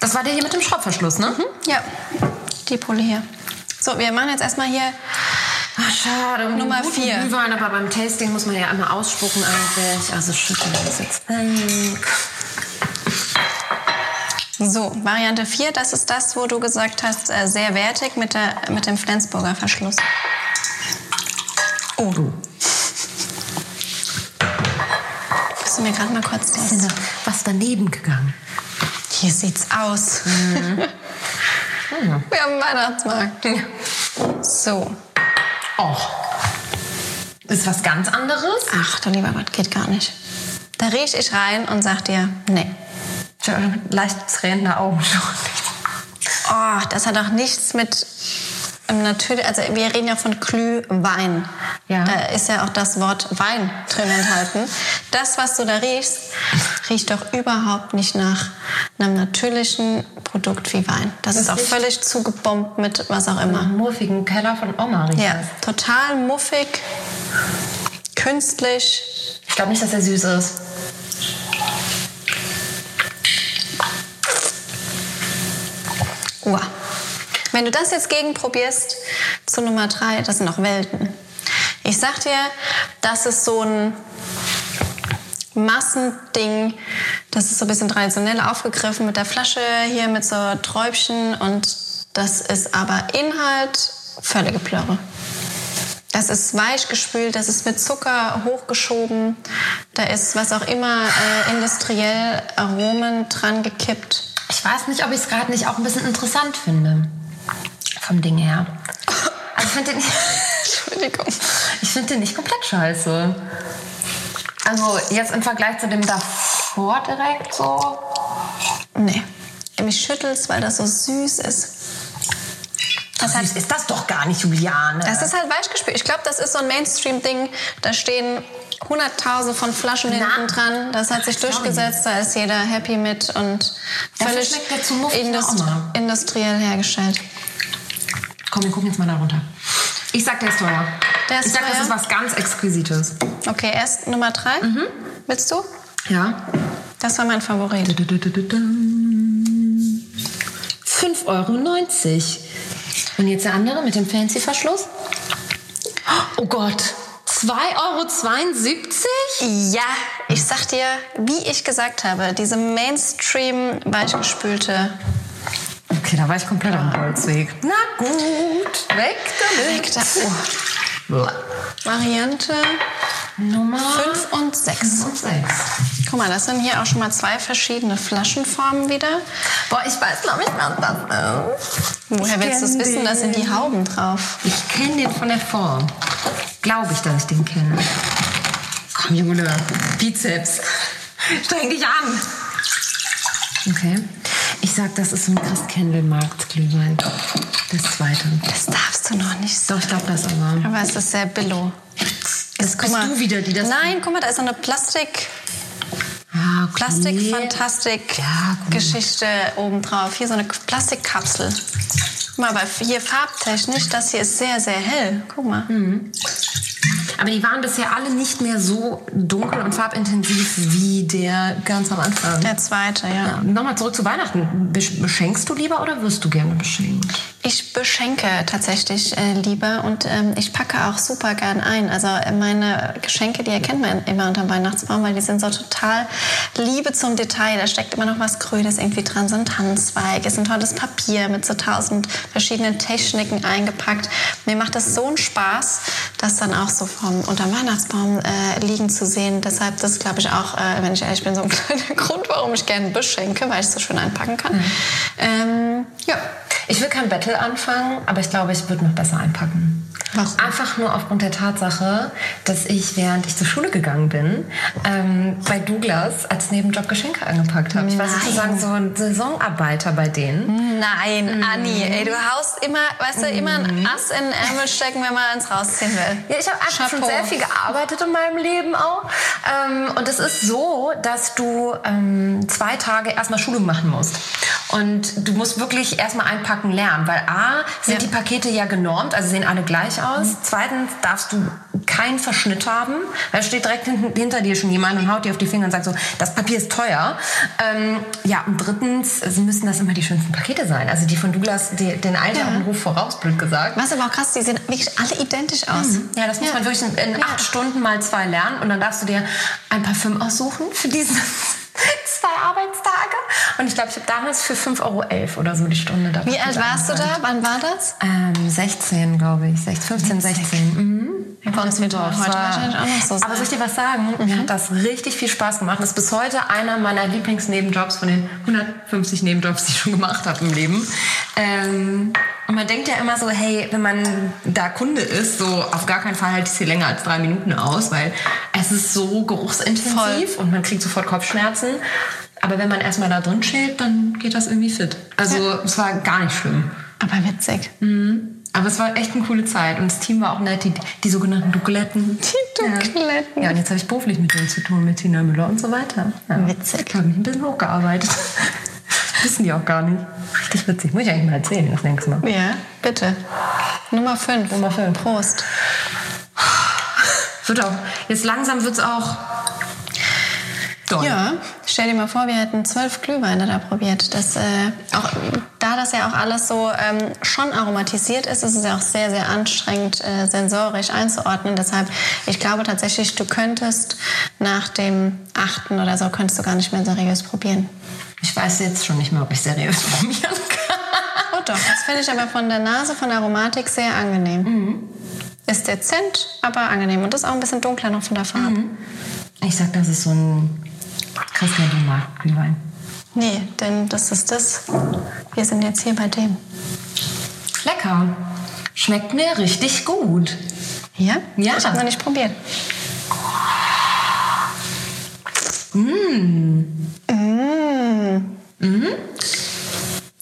das war der hier mit dem Schraubverschluss, ne? Ja, die Pulle hier. So, wir machen jetzt erstmal hier. Ach, schade. um Nummer den guten vier. Glühwein, aber beim Tasting muss man ja einmal ausspucken eigentlich. Also schütteln wir das jetzt. So, Variante 4, das ist das, wo du gesagt hast, äh, sehr wertig mit, der, mit dem Flensburger Verschluss. Oh. Du mir gerade mal kurz das? Ist da was daneben gegangen? Hier sieht's aus. *laughs* Wir haben einen Weihnachtsmarkt. So. Och. Ist was ganz anderes? Ach, du lieber Gott, geht gar nicht. Da riech ich rein und sag dir, nee. Leicht tränende Augen schon. Oh, das hat auch nichts mit natürlich, also wir reden ja von Glühwein. Ja. Da ist ja auch das Wort Wein drin enthalten. Das, was du da riechst, riecht doch überhaupt nicht nach einem natürlichen Produkt wie Wein. Das, ist auch völlig zugebombt mit was auch immer. Im muffigen Keller von Oma riecht Ja, das. total muffig, künstlich. Ich glaube nicht, dass er süß ist. Wow. Wenn du das jetzt gegenprobierst zu Nummer drei, das sind noch Welten. Ich sag dir, das ist so ein Massending. Das ist so ein bisschen traditionell aufgegriffen mit der Flasche hier mit so Träubchen und das ist aber Inhalt völlige Plörre. Das ist weich gespült, das ist mit Zucker hochgeschoben, da ist was auch immer äh, industriell Aromen dran gekippt. Ich weiß nicht, ob ich es gerade nicht auch ein bisschen interessant finde. Vom Ding her. Also ich finde den, *laughs* Entschuldigung. ich find den nicht komplett scheiße. Also jetzt im Vergleich zu dem davor direkt so. Nee. Mich schüttelt's, weil das so süß ist. Das heißt, ist das doch gar nicht, Juliane. Das ist halt weich gespült. Ich glaube, das ist so ein Mainstream-Ding. Da stehen hunderttausend von Flaschen Na. hinten dran. Das hat sich durchgesetzt. Da ist jeder happy mit und völlig schmeckt der zu muffig indust auch mal. industriell hergestellt. Komm, wir gucken jetzt mal da runter. Ich sag, der ist teuer. Der ist ich sag, das teuer? ist was ganz Exquisites. Okay, erst Nummer drei. Mhm. Willst du? Ja. Das war mein Favorit. 5,90 Euro. Und jetzt der andere mit dem fancy Verschluss. Oh Gott. 2,72 Euro? Ja, ich sag dir, wie ich gesagt habe, diese Mainstream weichgespülte Okay, da war ich komplett am Holzweg. Na gut. Weg damit. Weg da- oh. Variante Nummer 5 und 6. und 6. Guck mal, das sind hier auch schon mal zwei verschiedene Flaschenformen wieder. Boah, ich weiß, glaube ich, was das ist. Woher willst du es wissen? Da sind die Hauben drauf. Ich kenne den von der Form. Glaube ich, dass ich den kenne. Komm, Jule. Bizeps. Streng dich an. Okay. Ich sag, das ist so ein Christkindlmarkt-Glühwein. Das zweite. Das darfst du noch nicht Doch, sagen. ich glaube das aber. Aber es ist sehr billo. Das guck bist du wieder, die das... Nein, guck mal, da ist so eine Plastik, Ah, okay. Plastik-Fantastik-Geschichte obendrauf. Hier so eine Plastikkapsel. Guck mal, aber hier farbtechnisch, das hier ist sehr, sehr hell. Guck mal. Aber die waren bisher alle nicht mehr so dunkel und farbintensiv wie der ganz am Anfang. Der zweite, ja. Ja, Nochmal zurück zu Weihnachten. Besch- Beschenkst du lieber oder wirst du gerne beschenkt? Ich beschenke tatsächlich äh, lieber und ähm, ich packe auch super gern ein. Also äh, meine Geschenke, die erkennt man immer unter dem Weihnachtsbaum, weil die sind so total Liebe zum Detail. Da steckt immer noch was Grünes irgendwie dran, so ein Tannenzweig, ist ein tolles Papier mit so tausend verschiedenen Techniken eingepackt. Mir macht das so einen Spaß, das dann auch so vom unter dem Weihnachtsbaum äh, liegen zu sehen. Deshalb, das glaube ich auch, äh, wenn ich ehrlich bin, so ein *laughs* kleiner Grund, warum ich gerne beschenke, weil ich es so schön einpacken kann. Ähm, ja. Ich will kein Battle anfangen, aber ich glaube, ich würde noch besser einpacken. Warum? Einfach nur aufgrund der Tatsache, dass ich, während ich zur Schule gegangen bin, ähm, bei Douglas als Nebenjob Geschenke angepackt habe. Ich war sozusagen so ein Saisonarbeiter bei denen. Nein, Anni, ey, du haust immer, weißt du, immer ein Ass in den Ärmel stecken, wenn man eins rausziehen will. Ja, ich habe einfach schon sehr viel gearbeitet in meinem Leben auch. Ähm, und es ist so, dass du ähm, zwei Tage erstmal Schulung machen musst. Und du musst wirklich erstmal einpacken lernen, weil A, sind Ja. die Pakete ja genormt, also sehen alle gleich aus. Zweitens darfst du keinen Verschnitt haben, weil steht direkt hinten, hinter dir schon jemand und haut dir auf die Finger und sagt so, das Papier ist teuer. Ähm, ja, und drittens müssen das immer die schönsten Pakete sein. Also die von Douglas, die, den Eintag und Ruf voraus, blöd gesagt. Was aber auch krass, die sehen wirklich alle identisch aus. Ja, das muss man wirklich in, in acht Stunden mal zwei lernen und dann darfst du dir ein Parfüm aussuchen für diese *laughs* zwei Arbeitstage. Ich glaube, ich habe damals für 5,11 Euro oder so die Stunde dafür Wie alt warst du da? Wann war das? Ähm, 16, glaube ich. 16, 15, 16. Mhm. Wird Das heute wahrscheinlich auch noch so sein. Aber soll ich dir was sagen? Mir hat das richtig viel Spaß gemacht. Das ist bis heute einer meiner Lieblingsnebenjobs von den 150 Nebenjobs, die ich schon gemacht habe im Leben. Ähm, und man denkt ja immer so, hey, wenn man da Kunde ist, so auf gar keinen Fall halte ich es hier länger als drei Minuten aus, weil es ist so geruchsintensiv und man kriegt sofort Kopfschmerzen. Aber wenn man erstmal da drin chillt, dann geht das irgendwie fit. Also es war gar nicht schlimm. aber witzig. Aber es war echt eine coole Zeit und das Team war auch nett, die, die sogenannten Duckletten. Die Duckletten. Ja. ja, und jetzt habe ich beruflich mit denen zu tun, mit Tina Müller und so weiter. Ja. Witzig. Ich habe mich ein bisschen hochgearbeitet. *laughs* Wissen die auch gar nicht. Richtig witzig. Muss ich eigentlich mal erzählen das nächste Mal. Ja, bitte. Nummer 5. Nummer fünf. Prost. Wird auch, jetzt langsam wird es auch doll. Ja, Stell dir mal vor, wir hätten zwölf Glühweine da probiert. Das, äh, auch, da das ja auch alles so ähm, schon aromatisiert ist, ist es ja auch sehr, sehr anstrengend, äh, sensorisch einzuordnen. Deshalb, ich glaube tatsächlich, du könntest nach dem achten oder so, könntest du gar nicht mehr seriös probieren. Ich weiß jetzt schon nicht mehr, ob ich seriös *laughs* probieren kann. Oh doch, das finde ich aber von der Nase, von der Aromatik sehr angenehm. Ist dezent, aber angenehm. Und ist auch ein bisschen dunkler noch von der Farbe. Ich sag, das ist so ein Christian Markt Glühwein. Nee, denn das ist das. Wir sind jetzt hier bei dem. Lecker. Schmeckt mir richtig gut. Ja? Ja. Ich habe noch nicht probiert. Mm.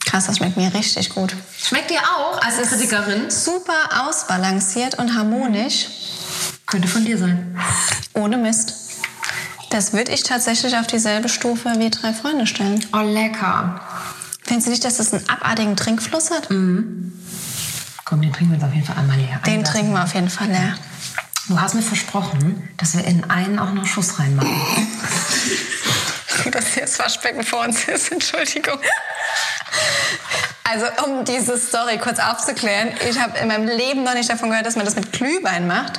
Krass, das schmeckt mir richtig gut. Schmeckt dir auch als Kritikerin? Super ausbalanciert und harmonisch. Könnte von dir sein. Ohne Mist. Das würde ich tatsächlich auf dieselbe Stufe wie drei Freunde stellen. Oh, lecker. Findest du nicht, dass das einen abartigen Trinkfluss hat? Komm, den trinken wir uns auf jeden Fall einmal leer. Den Ein Glas. trinken wir auf jeden Fall leer. Du hast mir versprochen, dass wir in einen auch noch Schuss reinmachen. *laughs* dass hier das Waschbecken vor uns ist. Entschuldigung. Also, um diese Story kurz aufzuklären, ich habe in meinem Leben noch nicht davon gehört, dass man das mit Glühwein macht.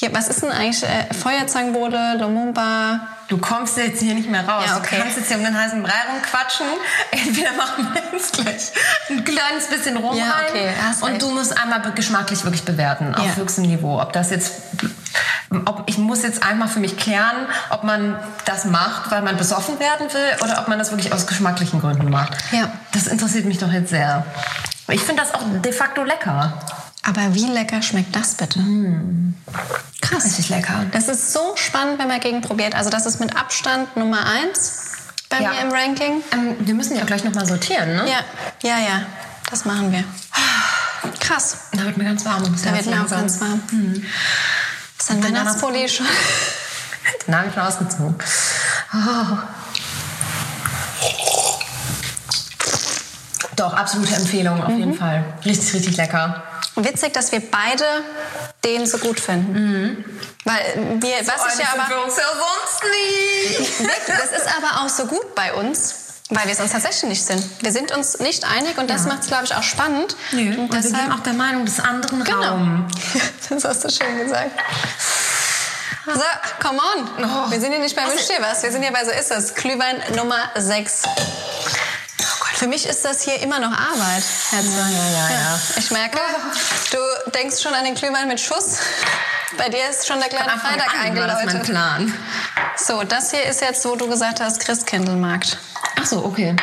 Hier, was ist denn eigentlich äh, Feuerzangenbowle, Lumumba? Du kommst jetzt hier nicht mehr raus. Ja, okay. Du kannst jetzt hier um den heißen Brei rumquatschen. *laughs* Entweder machen wir jetzt gleich ein kleines bisschen rum Ja, rein. okay, und recht. du musst einmal geschmacklich wirklich bewerten, auf Ja. höchstem Niveau. Ob das jetzt, ob, ich muss jetzt einmal für mich klären, ob man das macht, weil man besoffen werden will oder ob man das wirklich aus geschmacklichen Gründen macht. Ja. Das interessiert mich doch jetzt sehr. Ich finde das auch de facto lecker. Aber wie lecker schmeckt das bitte? Krass. Richtig lecker. Das ist so spannend, wenn man gegen probiert. Also das ist mit Abstand Nummer eins bei Ja. mir im Ranking. Ähm, wir müssen ja auch gleich nochmal sortieren, ne? Ja, ja, ja. Das machen wir. Krass. Da wird mir ganz warm. Da wird mir auch ganz warm. Ist dein bin Weihnachtspulli schon? *laughs* Den habe ich schon ausgezogen. Oh. Doch, absolute Empfehlung auf jeden Fall. Richtig, richtig lecker. Witzig, dass wir beide den so gut finden. Weil wir, was ich ja aber, wir uns ja sonst nie. das ist aber auch so gut bei uns, weil wir es uns tatsächlich nicht sind. Wir sind uns nicht einig und das Ja. macht es, glaube ich, auch spannend. Nö, und und wir geben auch der Meinung des anderen Genau. Raum. *laughs* Das hast du schön gesagt. So, come on. Wir sind hier nicht bei Wünsch dir was. Wir sind hier bei So ist es. Glühwein Nummer 6. Für mich ist das hier immer noch Arbeit, Herz. Ja, ja, ja, ja. Ich merke, du denkst schon an den Glühwein mit Schuss. Bei dir ist schon der kleine Freitag an war das mein eingeläutet. Plan. So, das hier ist jetzt, wo du gesagt hast, Christkindlmarkt. Ach so, okay.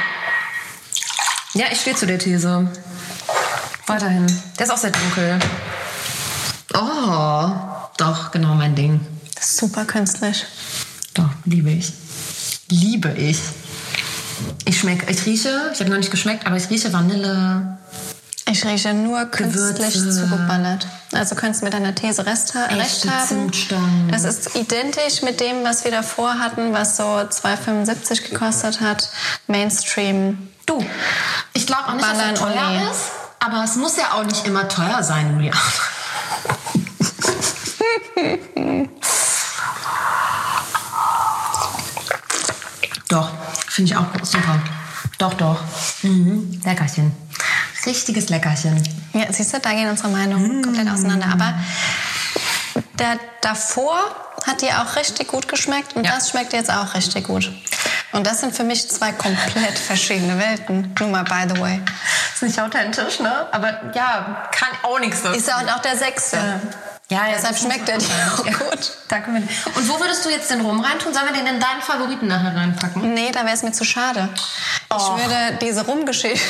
Ja, ich stehe zu der These. Weiterhin. Der ist auch sehr dunkel. Oh, doch, genau mein Ding. Super künstlich. Doch, liebe ich. Liebe ich. Ich schmecke, ich rieche, ich habe noch nicht geschmeckt, aber ich rieche Vanille. Ich rieche nur künstlich Gewürze. zugeballert. Also könntest du mit deiner These recht, recht haben. Zimtstangen. Das ist identisch mit dem, was wir davor hatten, was so 2,75 gekostet hat. Mainstream. Du, ich glaube auch nicht, Ballern dass er teuer Olé. ist, aber es muss ja auch nicht immer teuer sein, Julia. *laughs* doch, finde ich auch super. Doch, doch. Mhm. Leckerchen. Richtiges Leckerchen. Ja, siehst du, da gehen unsere Meinungen komplett auseinander. Aber der davor hat dir auch richtig gut geschmeckt und Ja. das schmeckt jetzt auch richtig gut. Und das sind für mich zwei komplett *laughs* verschiedene Welten. Nur mal by the way. Ist nicht authentisch, ne? Aber ja, kann auch nichts. Ist ja auch der sechste. Ja, ja, Deshalb schmeckt er dir *laughs* auch gut. Danke. Und wo würdest du jetzt den Rum reintun? Sollen wir den in deinen Favoriten nachher reinpacken? Nee, da wäre es mir zu schade. Och. Ich würde diese Rumgeschichte.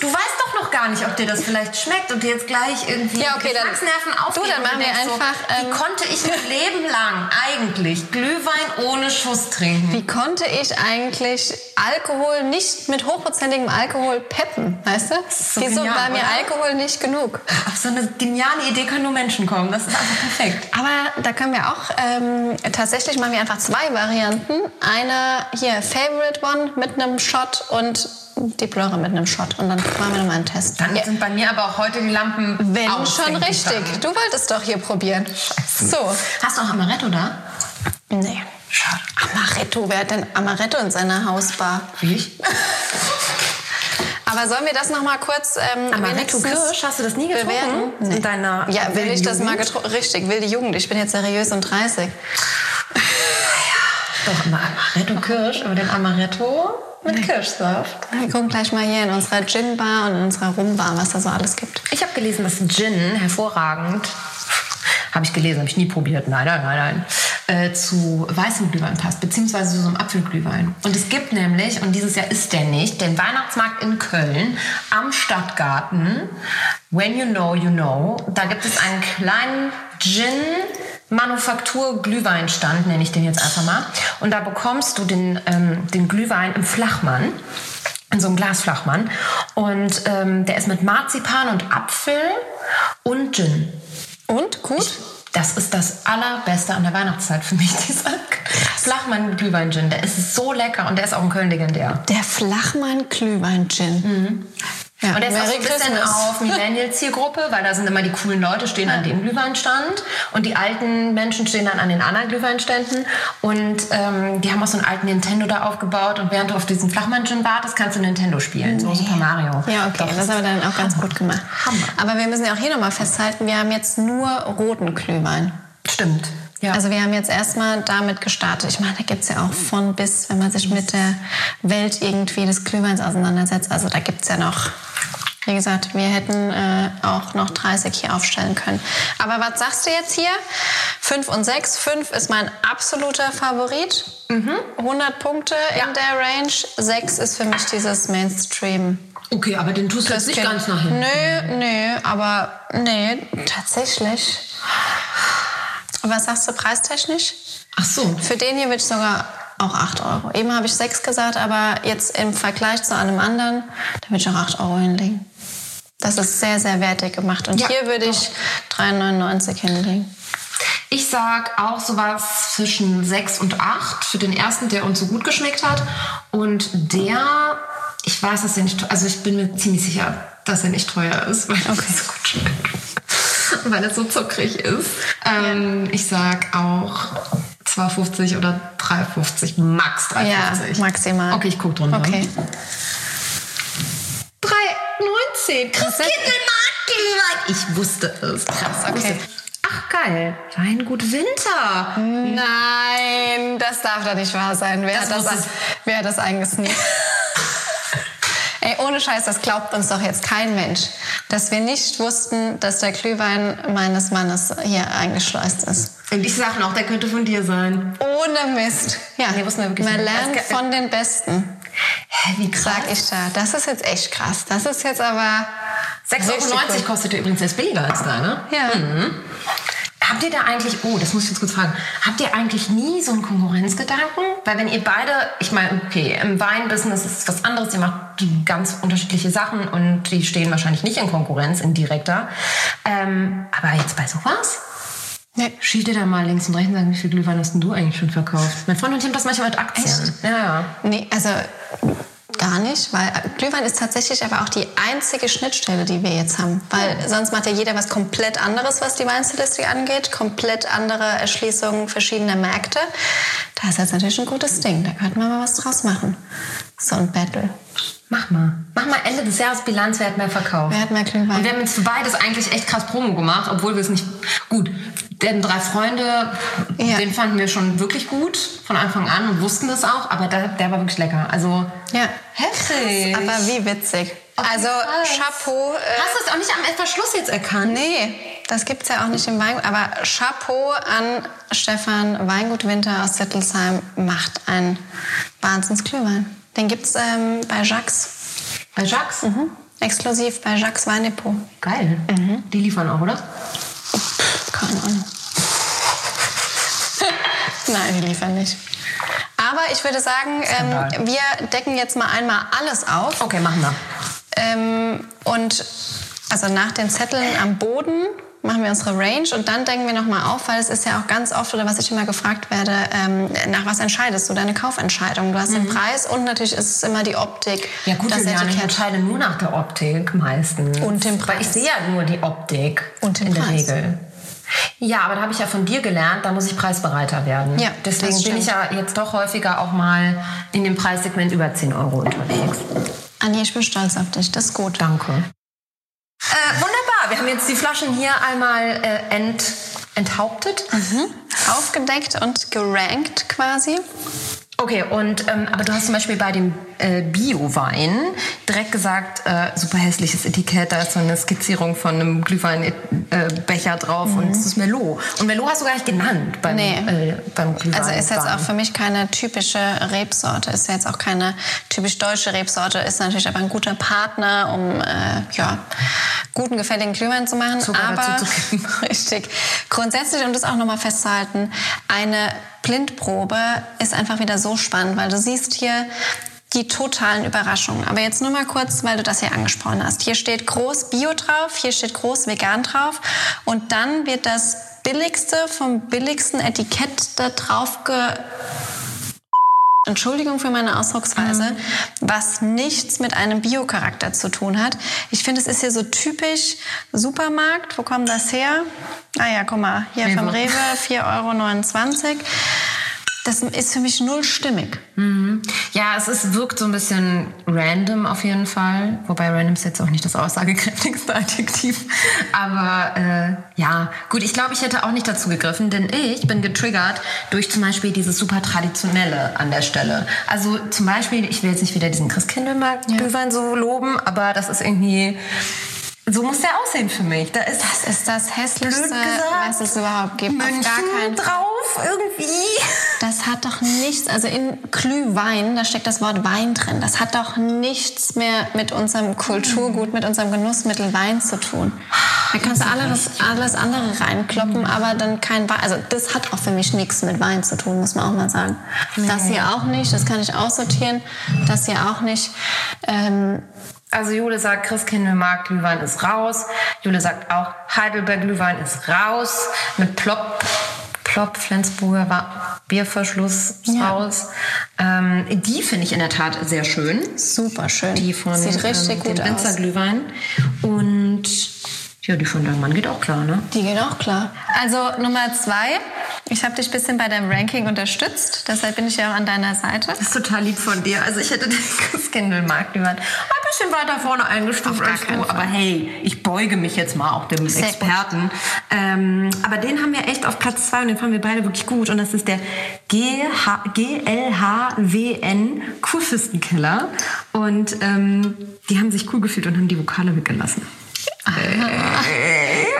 Du weißt doch noch gar nicht, ob dir das vielleicht schmeckt und dir jetzt gleich irgendwie Ja, okay, Geschmacksnerven Du, aufgehen. dann machen wir einfach, So, wie ähm, konnte ich mein *laughs* Leben lang eigentlich Glühwein ohne Schuss trinken? Wie konnte ich eigentlich Alkohol nicht mit hochprozentigem Alkohol peppen, weißt du? so Wieso genial, war mir oder? Alkohol nicht genug? Auf so eine geniale Idee können nur Menschen kommen. Das ist einfach perfekt. Aber da können wir auch, ähm, tatsächlich machen wir einfach zwei Varianten. Eine hier, Favorite One mit einem Shot und die Blöre mit einem Shot. Und dann machen wir nochmal einen Test. Dann sind bei mir aber auch heute die Lampen Wenn aus, schon richtig. dann. Du wolltest doch hier probieren. So. Hast du auch Amaretto da? Nee. Schade. Amaretto, wer hat denn Amaretto in seiner Hausbar? Wie ich? *laughs* Aber sollen wir das noch mal kurz ähm, Amaretto Kirsch, hast du das nie getrunken? bewerten? In deiner Ja, will ich das mal Jugend? getrunken? Richtig, wilde Jugend. Ich bin jetzt seriös und 30. Doch, immer Amaretto Kirsch, aber den Amaretto mit Kirschsaft. Wir gucken gleich mal hier in unserer Gin-Bar und in unserer Rum-Bar, was da so alles gibt. Ich habe gelesen, dass Gin hervorragend, habe ich gelesen, habe ich nie probiert, nein, nein, nein, nein, äh, zu weißem Glühwein passt, beziehungsweise zu so einem Apfelglühwein. Und es gibt nämlich, und dieses Jahr ist der nicht, den Weihnachtsmarkt in Köln am Stadtgarten, When You Know, You Know, da gibt es einen kleinen Gin Manufaktur Glühweinstand, nenne ich den jetzt einfach mal. Und da bekommst du den, ähm, den Glühwein im Flachmann in so einem Glasflachmann. Und ähm, der ist mit Marzipan und Apfel und Gin. Und? Gut? Das ist das allerbeste an der Weihnachtszeit für mich, *laughs* dieser Flachmann Glühwein-Gin. Der ist so lecker und der ist auch in Köln legendär. Der Flachmann Glühwein-Gin. Ja, Und der ist auch so ein bisschen Christmas. auf Millennial-Zielgruppe, weil da sind immer die coolen Leute, stehen an dem Glühweinstand und die alten Menschen stehen dann an den anderen Glühweinständen und ähm, die haben auch so einen alten Nintendo da aufgebaut und während du auf diesen Flachmann-Gin wartest, kannst du Nintendo spielen, so Super Mario. Ja, okay, Doch, das ist aber dann auch ganz gut gemacht. Hammer. Aber wir müssen ja auch hier nochmal festhalten, wir haben jetzt nur roten Glühwein. Stimmt. Ja. Also wir haben jetzt erstmal damit gestartet. Ich meine, da gibt es ja auch von bis, wenn man sich mit der Welt irgendwie des Glühweins auseinandersetzt. Also da gibt es ja noch, wie gesagt, wir hätten äh, auch noch 30 hier aufstellen können. Aber was sagst du jetzt hier? 5 und 6. 5 ist mein absoluter Favorit. 100 Punkte in der Range. 6 ist für mich dieses Mainstream. okay, aber den tust du jetzt nicht ganz nach hinten. Nö, nö, aber nee, tatsächlich. Was sagst du preistechnisch? Ach so. Für den hier würde ich sogar auch 8 Euro. Eben habe ich 6 gesagt, aber jetzt im Vergleich zu allem anderen, da würde ich auch 8 Euro hinlegen. Das ist sehr, sehr wertig gemacht. Und Ja, hier würde ich 3,99 hinlegen. Ich sag auch sowas zwischen 6 und 8 für den ersten, der uns so gut geschmeckt hat. Und der, ich weiß, dass er nicht, teuer- also ich bin mir ziemlich sicher, dass er nicht teuer ist, weil er so gut schmeckt. *laughs* Weil er so zuckrig ist. Ähm, Ich sag auch 2,50 oder 3,50, max 3,50. Ja, maximal. Okay, ich guck drunter. Okay. 3,19. Christkindl Marktglühwein. Ich wusste es. Krass, okay. es. Ach geil, Weingut Winter. Nein, das darf doch nicht wahr sein. Wer, Das hat, das, es- wer hat das eingesneakt? *laughs* Ohne Scheiß, das glaubt uns doch jetzt kein Mensch, dass wir nicht wussten, dass der Glühwein meines Mannes hier eingeschleust ist. Und ich sage noch, der könnte von dir sein. Ohne Mist. Ja, Nee, wussten wir wirklich man lernt von den Besten, Hä, wie krass. sag ich da. Das ist jetzt echt krass. Das ist jetzt aber 6,90 richtig Euro kostet übrigens, der ist billiger als deiner. Ja. Habt ihr da eigentlich, oh, das muss ich jetzt kurz fragen, habt ihr eigentlich nie so einen Konkurrenzgedanken? Weil wenn ihr beide, ich meine, okay, im Weinbusiness ist es was anderes, ihr macht ganz unterschiedliche Sachen und die stehen wahrscheinlich nicht in Konkurrenz, in direkter. Ähm, aber jetzt bei sowas? Nee. Schielt ihr da mal links und rechts und sagen, wie viel Glühwein hast denn du eigentlich schon verkauft? Mein Freund und ich haben das manchmal mit Aktien. Ja, ja. Nee, also gar nicht, weil Glühwein ist tatsächlich aber auch die einzige Schnittstelle, die wir jetzt haben. Weil sonst macht ja jeder was komplett anderes, was die Weinstilistik angeht. Komplett andere Erschließungen verschiedener Märkte. Da ist jetzt natürlich ein gutes Ding. Da könnten wir mal was draus machen. So ein Battle. Mach mal. Mach mal Ende des Jahres Bilanz, wer hat mehr verkauft. Wer hat mehr Glühwein? Und wir haben jetzt für beides eigentlich echt krass Promo gemacht, obwohl wir es nicht... Gut, denn drei Freunde, Ja. den fanden wir schon wirklich gut von Anfang an und wussten das auch, aber der, der war wirklich lecker. Also Ja. heftig. Aber wie witzig. Also krass. Chapeau. Äh, Hast du es auch nicht am Verschluss jetzt erkannt? Nee, das gibt es ja auch nicht im Weingut. Aber Chapeau an Stefan Weingut Winter aus Sittelsheim macht einen Wahnsinnsglühwein. Den gibt es ähm, bei Jacques. Bei Jacques? Mhm. Exklusiv bei Jacques Weinepo. Geil. Die liefern auch, oder? Keine Ahnung. *laughs* Nein, die liefern nicht. Aber ich würde sagen, ähm, wir decken jetzt mal einmal alles auf. Okay, machen wir. Ähm, und also nach den Zetteln am Boden machen wir unsere Range und dann denken wir nochmal auf, weil es ist ja auch ganz oft, oder was ich immer gefragt werde, ähm, nach was entscheidest du, deine Kaufentscheidung? Du hast den Preis und natürlich ist es immer die Optik, Mhm. Ja gut, das Juliane, ich entscheide nur nach der Optik meistens. Und dem Weil ich Preis. sehe ja nur die Optik Und den in Preis. der Regel. Ja, aber da habe ich ja von dir gelernt, da muss ich preisbereiter werden. Ja, Deswegen bin ich ja jetzt doch häufiger auch mal in dem Preissegment über 10 Euro unterwegs. Anni, ich bin stolz auf dich. Das ist gut. Danke. Äh, wunderbar, wir haben jetzt die Flaschen hier einmal äh, ent, enthauptet. Aufgedeckt und gerankt quasi. Okay, und ähm, aber du hast zum Beispiel bei dem äh, Bio-Wein direkt gesagt, äh, super hässliches Etikett, da ist so eine Skizzierung von einem Glühweinbecher drauf und es ist Merlot. Und Merlot hast du gar nicht genannt beim, Nee. äh, beim Glühwein. Also ist jetzt auch für mich keine typische Rebsorte, ist jetzt auch keine typisch deutsche Rebsorte, ist natürlich aber ein guter Partner, um äh, ja, guten, gefälligen Glühwein zu machen. Zucker aber zu *laughs* richtig. Grundsätzlich, um das auch nochmal festzuhalten, eine Blindprobe ist einfach wieder so spannend, weil du siehst hier die totalen Überraschungen. Aber jetzt nur mal kurz, weil du das hier angesprochen hast. Hier steht groß Bio drauf, hier steht groß vegan drauf und dann wird das billigste vom billigsten Etikett da drauf ge Entschuldigung für meine Ausdrucksweise, was nichts mit einem Bio-Charakter zu tun hat. Ich finde, es ist hier so typisch Supermarkt. Wo kommt das her? Ah ja, guck mal, hier vom Rewe. Rewe, 4,29 Euro. Das ist für mich null stimmig. Ja, es ist, wirkt so ein bisschen random auf jeden Fall. Wobei random ist jetzt auch nicht das aussagekräftigste Adjektiv. Aber äh, ja, gut, ich glaube, ich hätte auch nicht dazu gegriffen, denn ich bin getriggert durch zum Beispiel dieses super Traditionelle an der Stelle. Also zum Beispiel, ich will jetzt nicht wieder diesen Christkindlmarkt-Glühwein so loben, aber das ist irgendwie... So muss der aussehen für mich. Da ist Das ist das hässlichste, gesagt, was es überhaupt gibt. Auf München gar keinen drauf irgendwie. Das hat doch nichts, also in Glühwein, da steckt das Wort Wein drin. Das hat doch nichts mehr mit unserem Kulturgut, mit unserem Genussmittel Wein zu tun. Da kannst du alles, alles andere reinkloppen, aber dann kein Wein. Also das hat auch für mich nichts mit Wein zu tun, muss man auch mal sagen. Das hier auch nicht, das kann ich aussortieren. Das hier auch nicht. Ähm, Also Jule sagt, Christkindlmarkt Glühwein ist raus. Jule sagt auch, Heidelberg Glühwein ist raus. Mit Plop, Plop, Flensburger Wa- Bierverschluss Ja. raus. Ähm, die finde ich in der Tat sehr schön. super schön. Die von Sieht richtig ähm, gut dem aus. Winzer Glühwein. Und ja, die von deinem Mann geht auch klar, ne? Die geht auch klar. Also Nummer zwei. Ich habe dich ein bisschen bei deinem Ranking unterstützt. Deshalb bin ich ja auch an deiner Seite. Das ist total lieb von dir. Also ich hätte den *laughs* Christkindlmarkt Glühwein ein bisschen weiter vorne eingestuft als du. Aber hey, ich beuge mich jetzt mal auch dem Sehr Experten. Ähm, aber den haben wir echt auf Platz zwei und den fanden wir beide wirklich gut. Und das ist der GLHWN Kurfürstenkeller. Und ähm, die haben sich cool gefühlt und haben die Vokale weggelassen.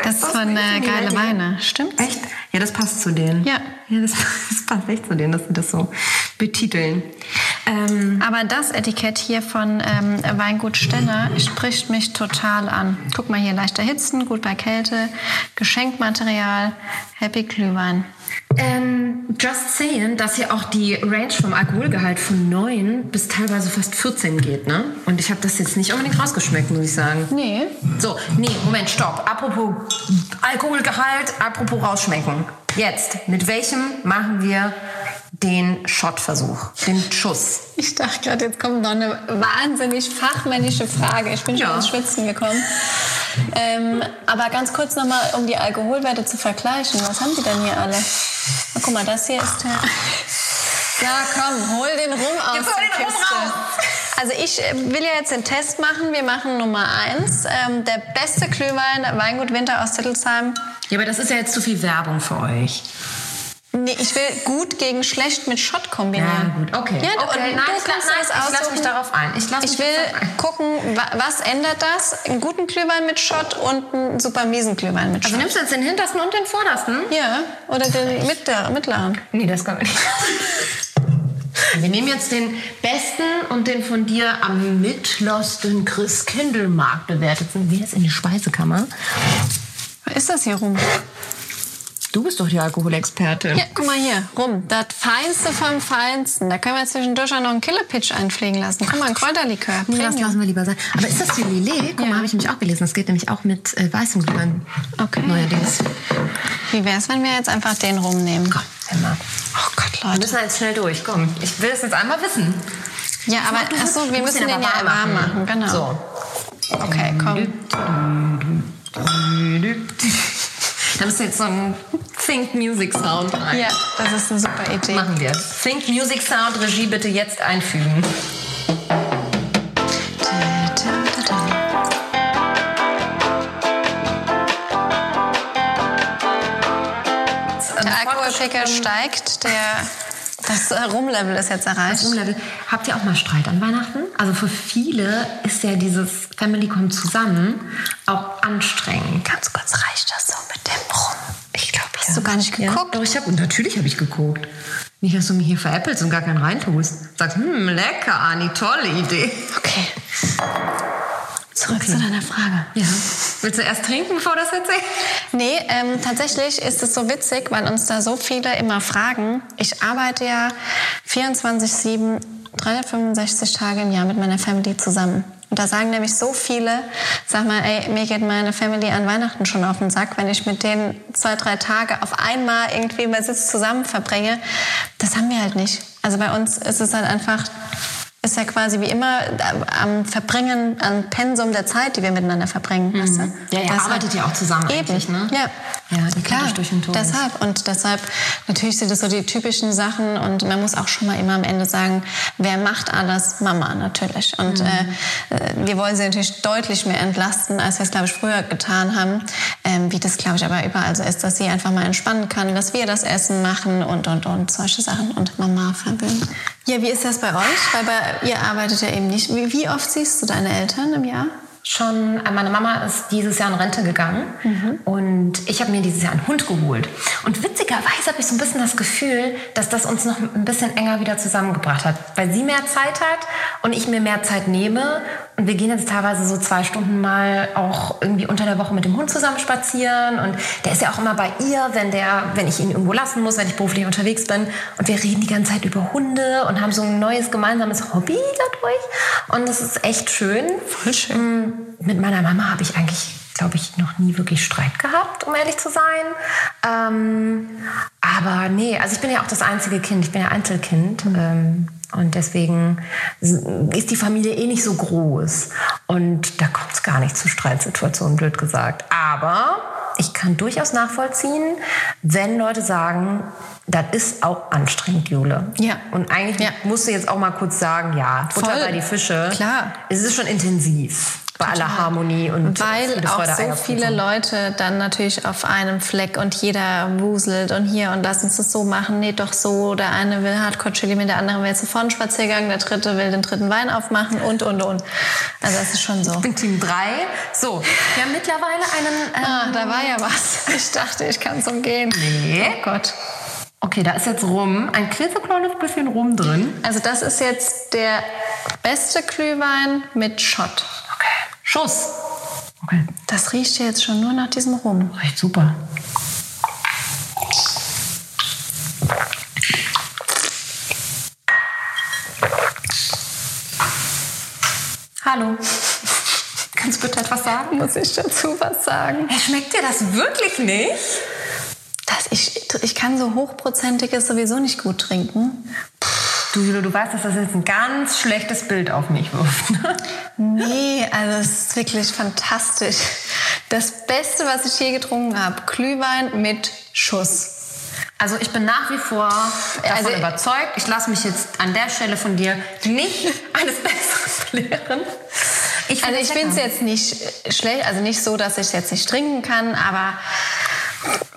Das ist von äh, Geile Weine, stimmt? Echt? Ja, das passt zu denen. Ja. Ja, das, *laughs* das passt echt zu denen, dass sie das so betiteln. Ähm, Aber das Etikett hier von ähm, Weingut Steller spricht mich total an. Guck mal hier, leicht erhitzen, gut bei Kälte, Geschenkmaterial, Happy Glühwein. Ähm, just saying, dass hier auch die Range vom Alkoholgehalt von 9 bis teilweise fast 14 geht, ne? Und ich habe das jetzt nicht unbedingt rausgeschmeckt, muss ich sagen. Nee. So, nee, Moment, stopp. Apropos Alkoholgehalt, apropos rausschmecken. Jetzt, mit welchem machen wir den Shot-Versuch, den Schuss? Ich dachte gerade, jetzt kommt noch eine wahnsinnig fachmännische Frage. Ich bin schon Ja. ins Schwitzen gekommen. Ähm, aber ganz kurz nochmal, um die Alkoholwerte zu vergleichen. Was haben die denn hier alle? Na, guck mal, das hier ist der... Ja, komm, hol den Rum aus Jetzt hol der den Rum Kiste. raus. Also ich äh, will ja jetzt den Test machen. Wir machen Nummer eins. Ähm, der beste Glühwein, Weingut Winter aus Tittelsheim. Ja, aber das ist ja jetzt zu viel Werbung für euch. Nee, ich will gut gegen schlecht mit Shot kombinieren. Ja, gut, okay. Ja, okay, und nein, du ich, kannst nein, das ich lasse mich aussuchen. darauf ein. Ich, lass Ich will ein. gucken, wa- was ändert das? Einen guten Glühwein mit Shot und einen super miesen Glühwein mit Also Shot. nimmst du jetzt den hintersten und den vordersten? ja, oder den mittler- mittleren. Nee, das kann man nicht. *laughs* Wir nehmen jetzt den besten und den von dir am mittlersten Christkindlmarkt bewerteten. Wie jetzt in die Speisekammer? Was ist das hier rum? Du bist doch die Alkoholexpertin. Ja, guck mal hier, rum. Das Feinste vom Feinsten. Da können wir zwischendurch auch noch einen Killepitch einfliegen lassen. Guck mal, ein Kräuterlikör. Nee, das lassen wir lieber sein. Aber ist das Lillet? Guck mal, habe ich nämlich auch gelesen. Das geht nämlich auch mit äh, weißem Glühwein. Okay. Neuerdings. Wie wäre es, wenn wir jetzt einfach den rumnehmen? Komm, Emma. Oh Gott, Wir Leute. müssen jetzt schnell durch. Komm, ich will das jetzt einmal wissen. Ja, aber Du achso, wir müssen den aber ja warm machen. Genau. So. Okay, komm. Da müssen jetzt so einen Think Music Sound rein. Ja, das ist eine super Idee. Machen wir. Think Music Sound, Regie bitte jetzt einfügen. Der Alkoholpegel steigt, der, das äh, Rumlevel ist jetzt erreicht. Umlevel. Habt ihr auch mal Streit an Weihnachten? Also für viele ist ja dieses Family kommt zusammen auch anstrengend. Ganz kurz, reicht das so mit dem Rum? Ich glaube, hast du gar nicht geguckt? Ja, doch, ich habe natürlich habe ich geguckt. Nicht, dass du mich hier veräppelst und gar keinen reintust. Sagst, hm, lecker, Ani, tolle Idee. Okay. Zurück zu deiner Frage. Ja. *laughs* Willst du erst trinken, bevor das erzählst? Nee, ähm, tatsächlich ist es so witzig, weil uns da so viele immer fragen. Ich arbeite ja 24-7, 365 Tage im Jahr mit meiner Family zusammen. Und da sagen nämlich so viele, sag mal, ey, mir geht meine Family an Weihnachten schon auf den Sack, wenn ich mit denen zwei, drei Tage auf einmal irgendwie mal Sitz zusammen verbringe. Das haben wir halt nicht. Also bei uns ist es halt einfach ist ja quasi wie immer am Verbringen, am Pensum der Zeit, die wir miteinander verbringen. Weißt du? Ja, ihr Deshalb- arbeitet ja auch zusammen Eben, eigentlich, ne? Ja. Ja, die Klar, durch und durch. deshalb. Und deshalb, natürlich sind das so die typischen Sachen und man muss auch schon mal immer am Ende sagen, wer macht alles? Mama natürlich. Und Mhm. äh, äh, wir wollen sie natürlich deutlich mehr entlasten, als wir es, glaube ich, früher getan haben. Ähm, wie das, glaube ich, aber überall so ist, dass sie einfach mal entspannen kann, dass wir das Essen machen und, und, und solche Sachen und Mama verwöhnen. Ja, wie ist das bei euch? Weil bei, ihr arbeitet ja eben nicht. Wie, wie oft siehst du deine Eltern im Jahr? Schon, äh, meine Mama ist dieses Jahr in Rente gegangen und ich habe mir dieses Jahr einen Hund geholt. Und witzigerweise habe ich so ein bisschen das Gefühl, dass das uns noch ein bisschen enger wieder zusammengebracht hat, weil sie mehr Zeit hat und ich mir mehr Zeit nehme. Und wir gehen jetzt teilweise so zwei Stunden mal auch irgendwie unter der Woche mit dem Hund zusammen spazieren. Und der ist ja auch immer bei ihr, wenn, der, wenn ich ihn irgendwo lassen muss, wenn ich beruflich unterwegs bin. Und wir reden die ganze Zeit über Hunde und haben so ein neues gemeinsames Hobby dadurch. Und das ist echt schön. Voll schön. Mit meiner Mama habe ich eigentlich, glaube ich, noch nie wirklich Streit gehabt, um ehrlich zu sein. Ähm, aber nee, also ich bin ja auch das einzige Kind. Ich bin ja Einzelkind. Ähm, und deswegen ist die Familie eh nicht so groß. Und da kommt es gar nicht zu Streitsituationen, blöd gesagt. Aber ich kann durchaus nachvollziehen, wenn Leute sagen, das ist auch anstrengend, Jule. Ja. Und eigentlich Ja. musst du jetzt auch mal kurz sagen, ja, Butter Voll. bei die Fische. Klar. Es ist schon intensiv bei aller Harmonie und Weil Friede, auch so viele Leute dann natürlich auf einem Fleck und jeder wuselt und hier und lass uns das so machen, nee, doch so. Der eine will Hardcore-Chili mit der andere will jetzt einen Spaziergang, der dritte will den dritten Wein aufmachen und, und, und. Also das ist schon so. Ich bin Team 3. So, wir haben mittlerweile einen... ähm, Ah, da war ja was. *laughs* Ich dachte, ich kann so gehen. Nee. Oh Gott. Okay, da ist jetzt Rum, ein klitzekleines bisschen Rum drin. Also das ist jetzt der beste Glühwein mit Shot. Schuss. Okay, Das riecht jetzt schon nur nach diesem Rum. riecht super. Hallo. *laughs* Kannst du bitte etwas sagen? Muss ich dazu was sagen? Hey, schmeckt dir das wirklich nicht? Das ich, ich kann so hochprozentiges sowieso nicht gut trinken. Du, du weißt, dass das jetzt ein ganz schlechtes Bild auf mich wirft. ne? Nee, also es ist wirklich fantastisch. Das Beste, was ich je getrunken habe, Glühwein mit Schuss. Also ich bin nach wie vor davon Also- überzeugt. Ich lasse mich jetzt an der Stelle von dir nicht *laughs* eines Besseren belehren. Ich Also ich finde es jetzt nicht schlecht, also nicht so, dass ich es jetzt nicht trinken kann, aber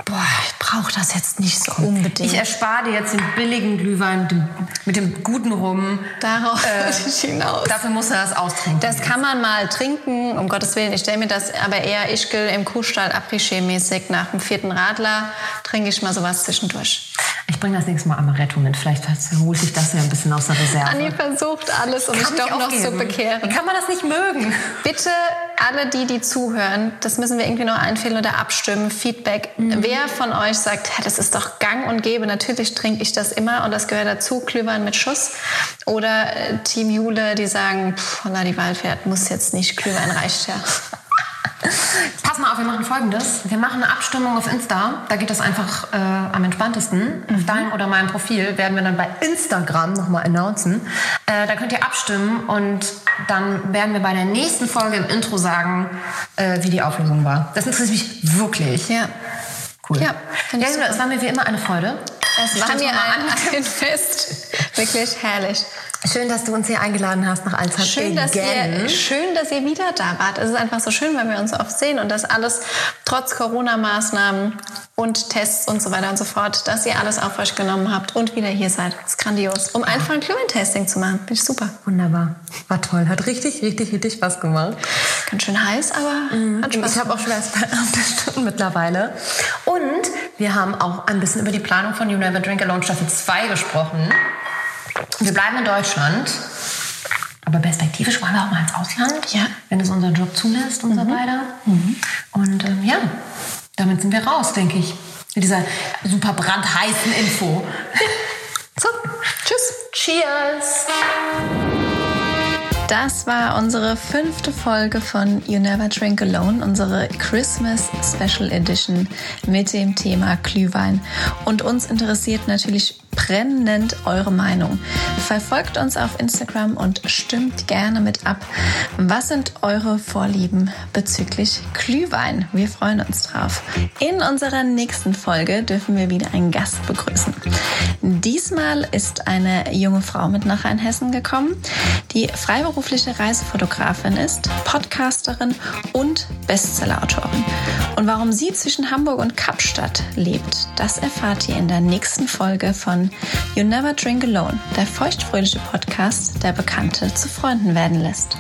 boah, ich brauche das jetzt nicht so unbedingt. Ich erspare dir jetzt den billigen Glühwein mit dem, mit dem guten Rum. Darauf Äh, hinaus. Dafür musst du das austrinken. Das kann man mal trinken, um Gottes Willen. Ich stelle mir das aber eher Ischgl im Kuhstall Après-Ski-mäßig. Nach dem vierten Radler trinke ich mal sowas zwischendurch. ich bringe das nächste Mal Amaretto mit. Vielleicht holt sich das ja ein bisschen aus der Reserve. Anni versucht alles, um mich doch noch zu bekehren. Wie kann man das nicht mögen? Bitte alle die, die zuhören, das müssen wir irgendwie noch einfällen oder abstimmen, Feedback. Wer von euch sagt, "Hä, das ist doch gang und gäbe, natürlich trinke ich das immer und das gehört dazu, Glühwein mit Schuss. Oder äh, Team Jule, die sagen, pff, na, die Waldwert muss jetzt nicht, Glühwein reicht ja. Pass mal auf, wir machen folgendes. Wir machen eine Abstimmung auf Insta. Da geht das einfach äh, am entspanntesten. Auf deinem oder meinem Profil werden wir dann bei Instagram nochmal announcen. Äh, da könnt ihr abstimmen und dann werden wir bei der nächsten Folge im Intro sagen, äh, wie die Auflösung war. Das interessiert mich wirklich. Ja. Cool. Ja, ja, es war mir wie immer eine Freude. Es war mir ein, ein *laughs* Fest. Wirklich herrlich. Schön, dass du uns hier eingeladen hast nach Alzheimer. Schön dass, ihr, schön, dass ihr wieder da wart. Es ist einfach so schön, weil wir uns oft sehen und das alles trotz Corona-Maßnahmen und Tests und so weiter und so fort, dass ihr alles auf euch genommen habt und wieder hier seid. Das ist grandios. Um einfach ein Glühwein-Tasting zu machen. Finde ich super. Wunderbar. War toll. Hat richtig, richtig, richtig Spaß gemacht. Ganz schön heiß, aber hat Spaß. Ich habe auch Stunde mittlerweile. Und wir haben auch ein bisschen über die Planung von You Never Drink Alone Staffel 2 gesprochen. Wir bleiben in Deutschland. Aber perspektivisch wollen wir auch mal ins Ausland. Ja. Wenn es unser Job zulässt, unser beider. Und ähm, ja, damit sind wir raus, denke ich. Mit dieser super brandheißen Info. *laughs* So, tschüss. Cheers! Das war unsere fünfte Folge von You Never Drink Alone, unsere Christmas Special Edition mit dem Thema Glühwein. Und uns interessiert natürlich brennend eure Meinung. Verfolgt uns auf Instagram und stimmt gerne mit ab. Was sind eure Vorlieben bezüglich Glühwein? Wir freuen uns drauf. In unserer nächsten Folge dürfen wir wieder einen Gast begrüßen. Diesmal ist eine junge Frau mit nach Rheinhessen gekommen, die freiberufliche Reisefotografin ist, Podcasterin und Bestsellerautorin. Und warum sie zwischen Hamburg und Kapstadt lebt, das erfahrt ihr in der nächsten Folge von You Never Drink Alone, der feuchtfröhliche Podcast, der Bekannte zu Freunden werden lässt.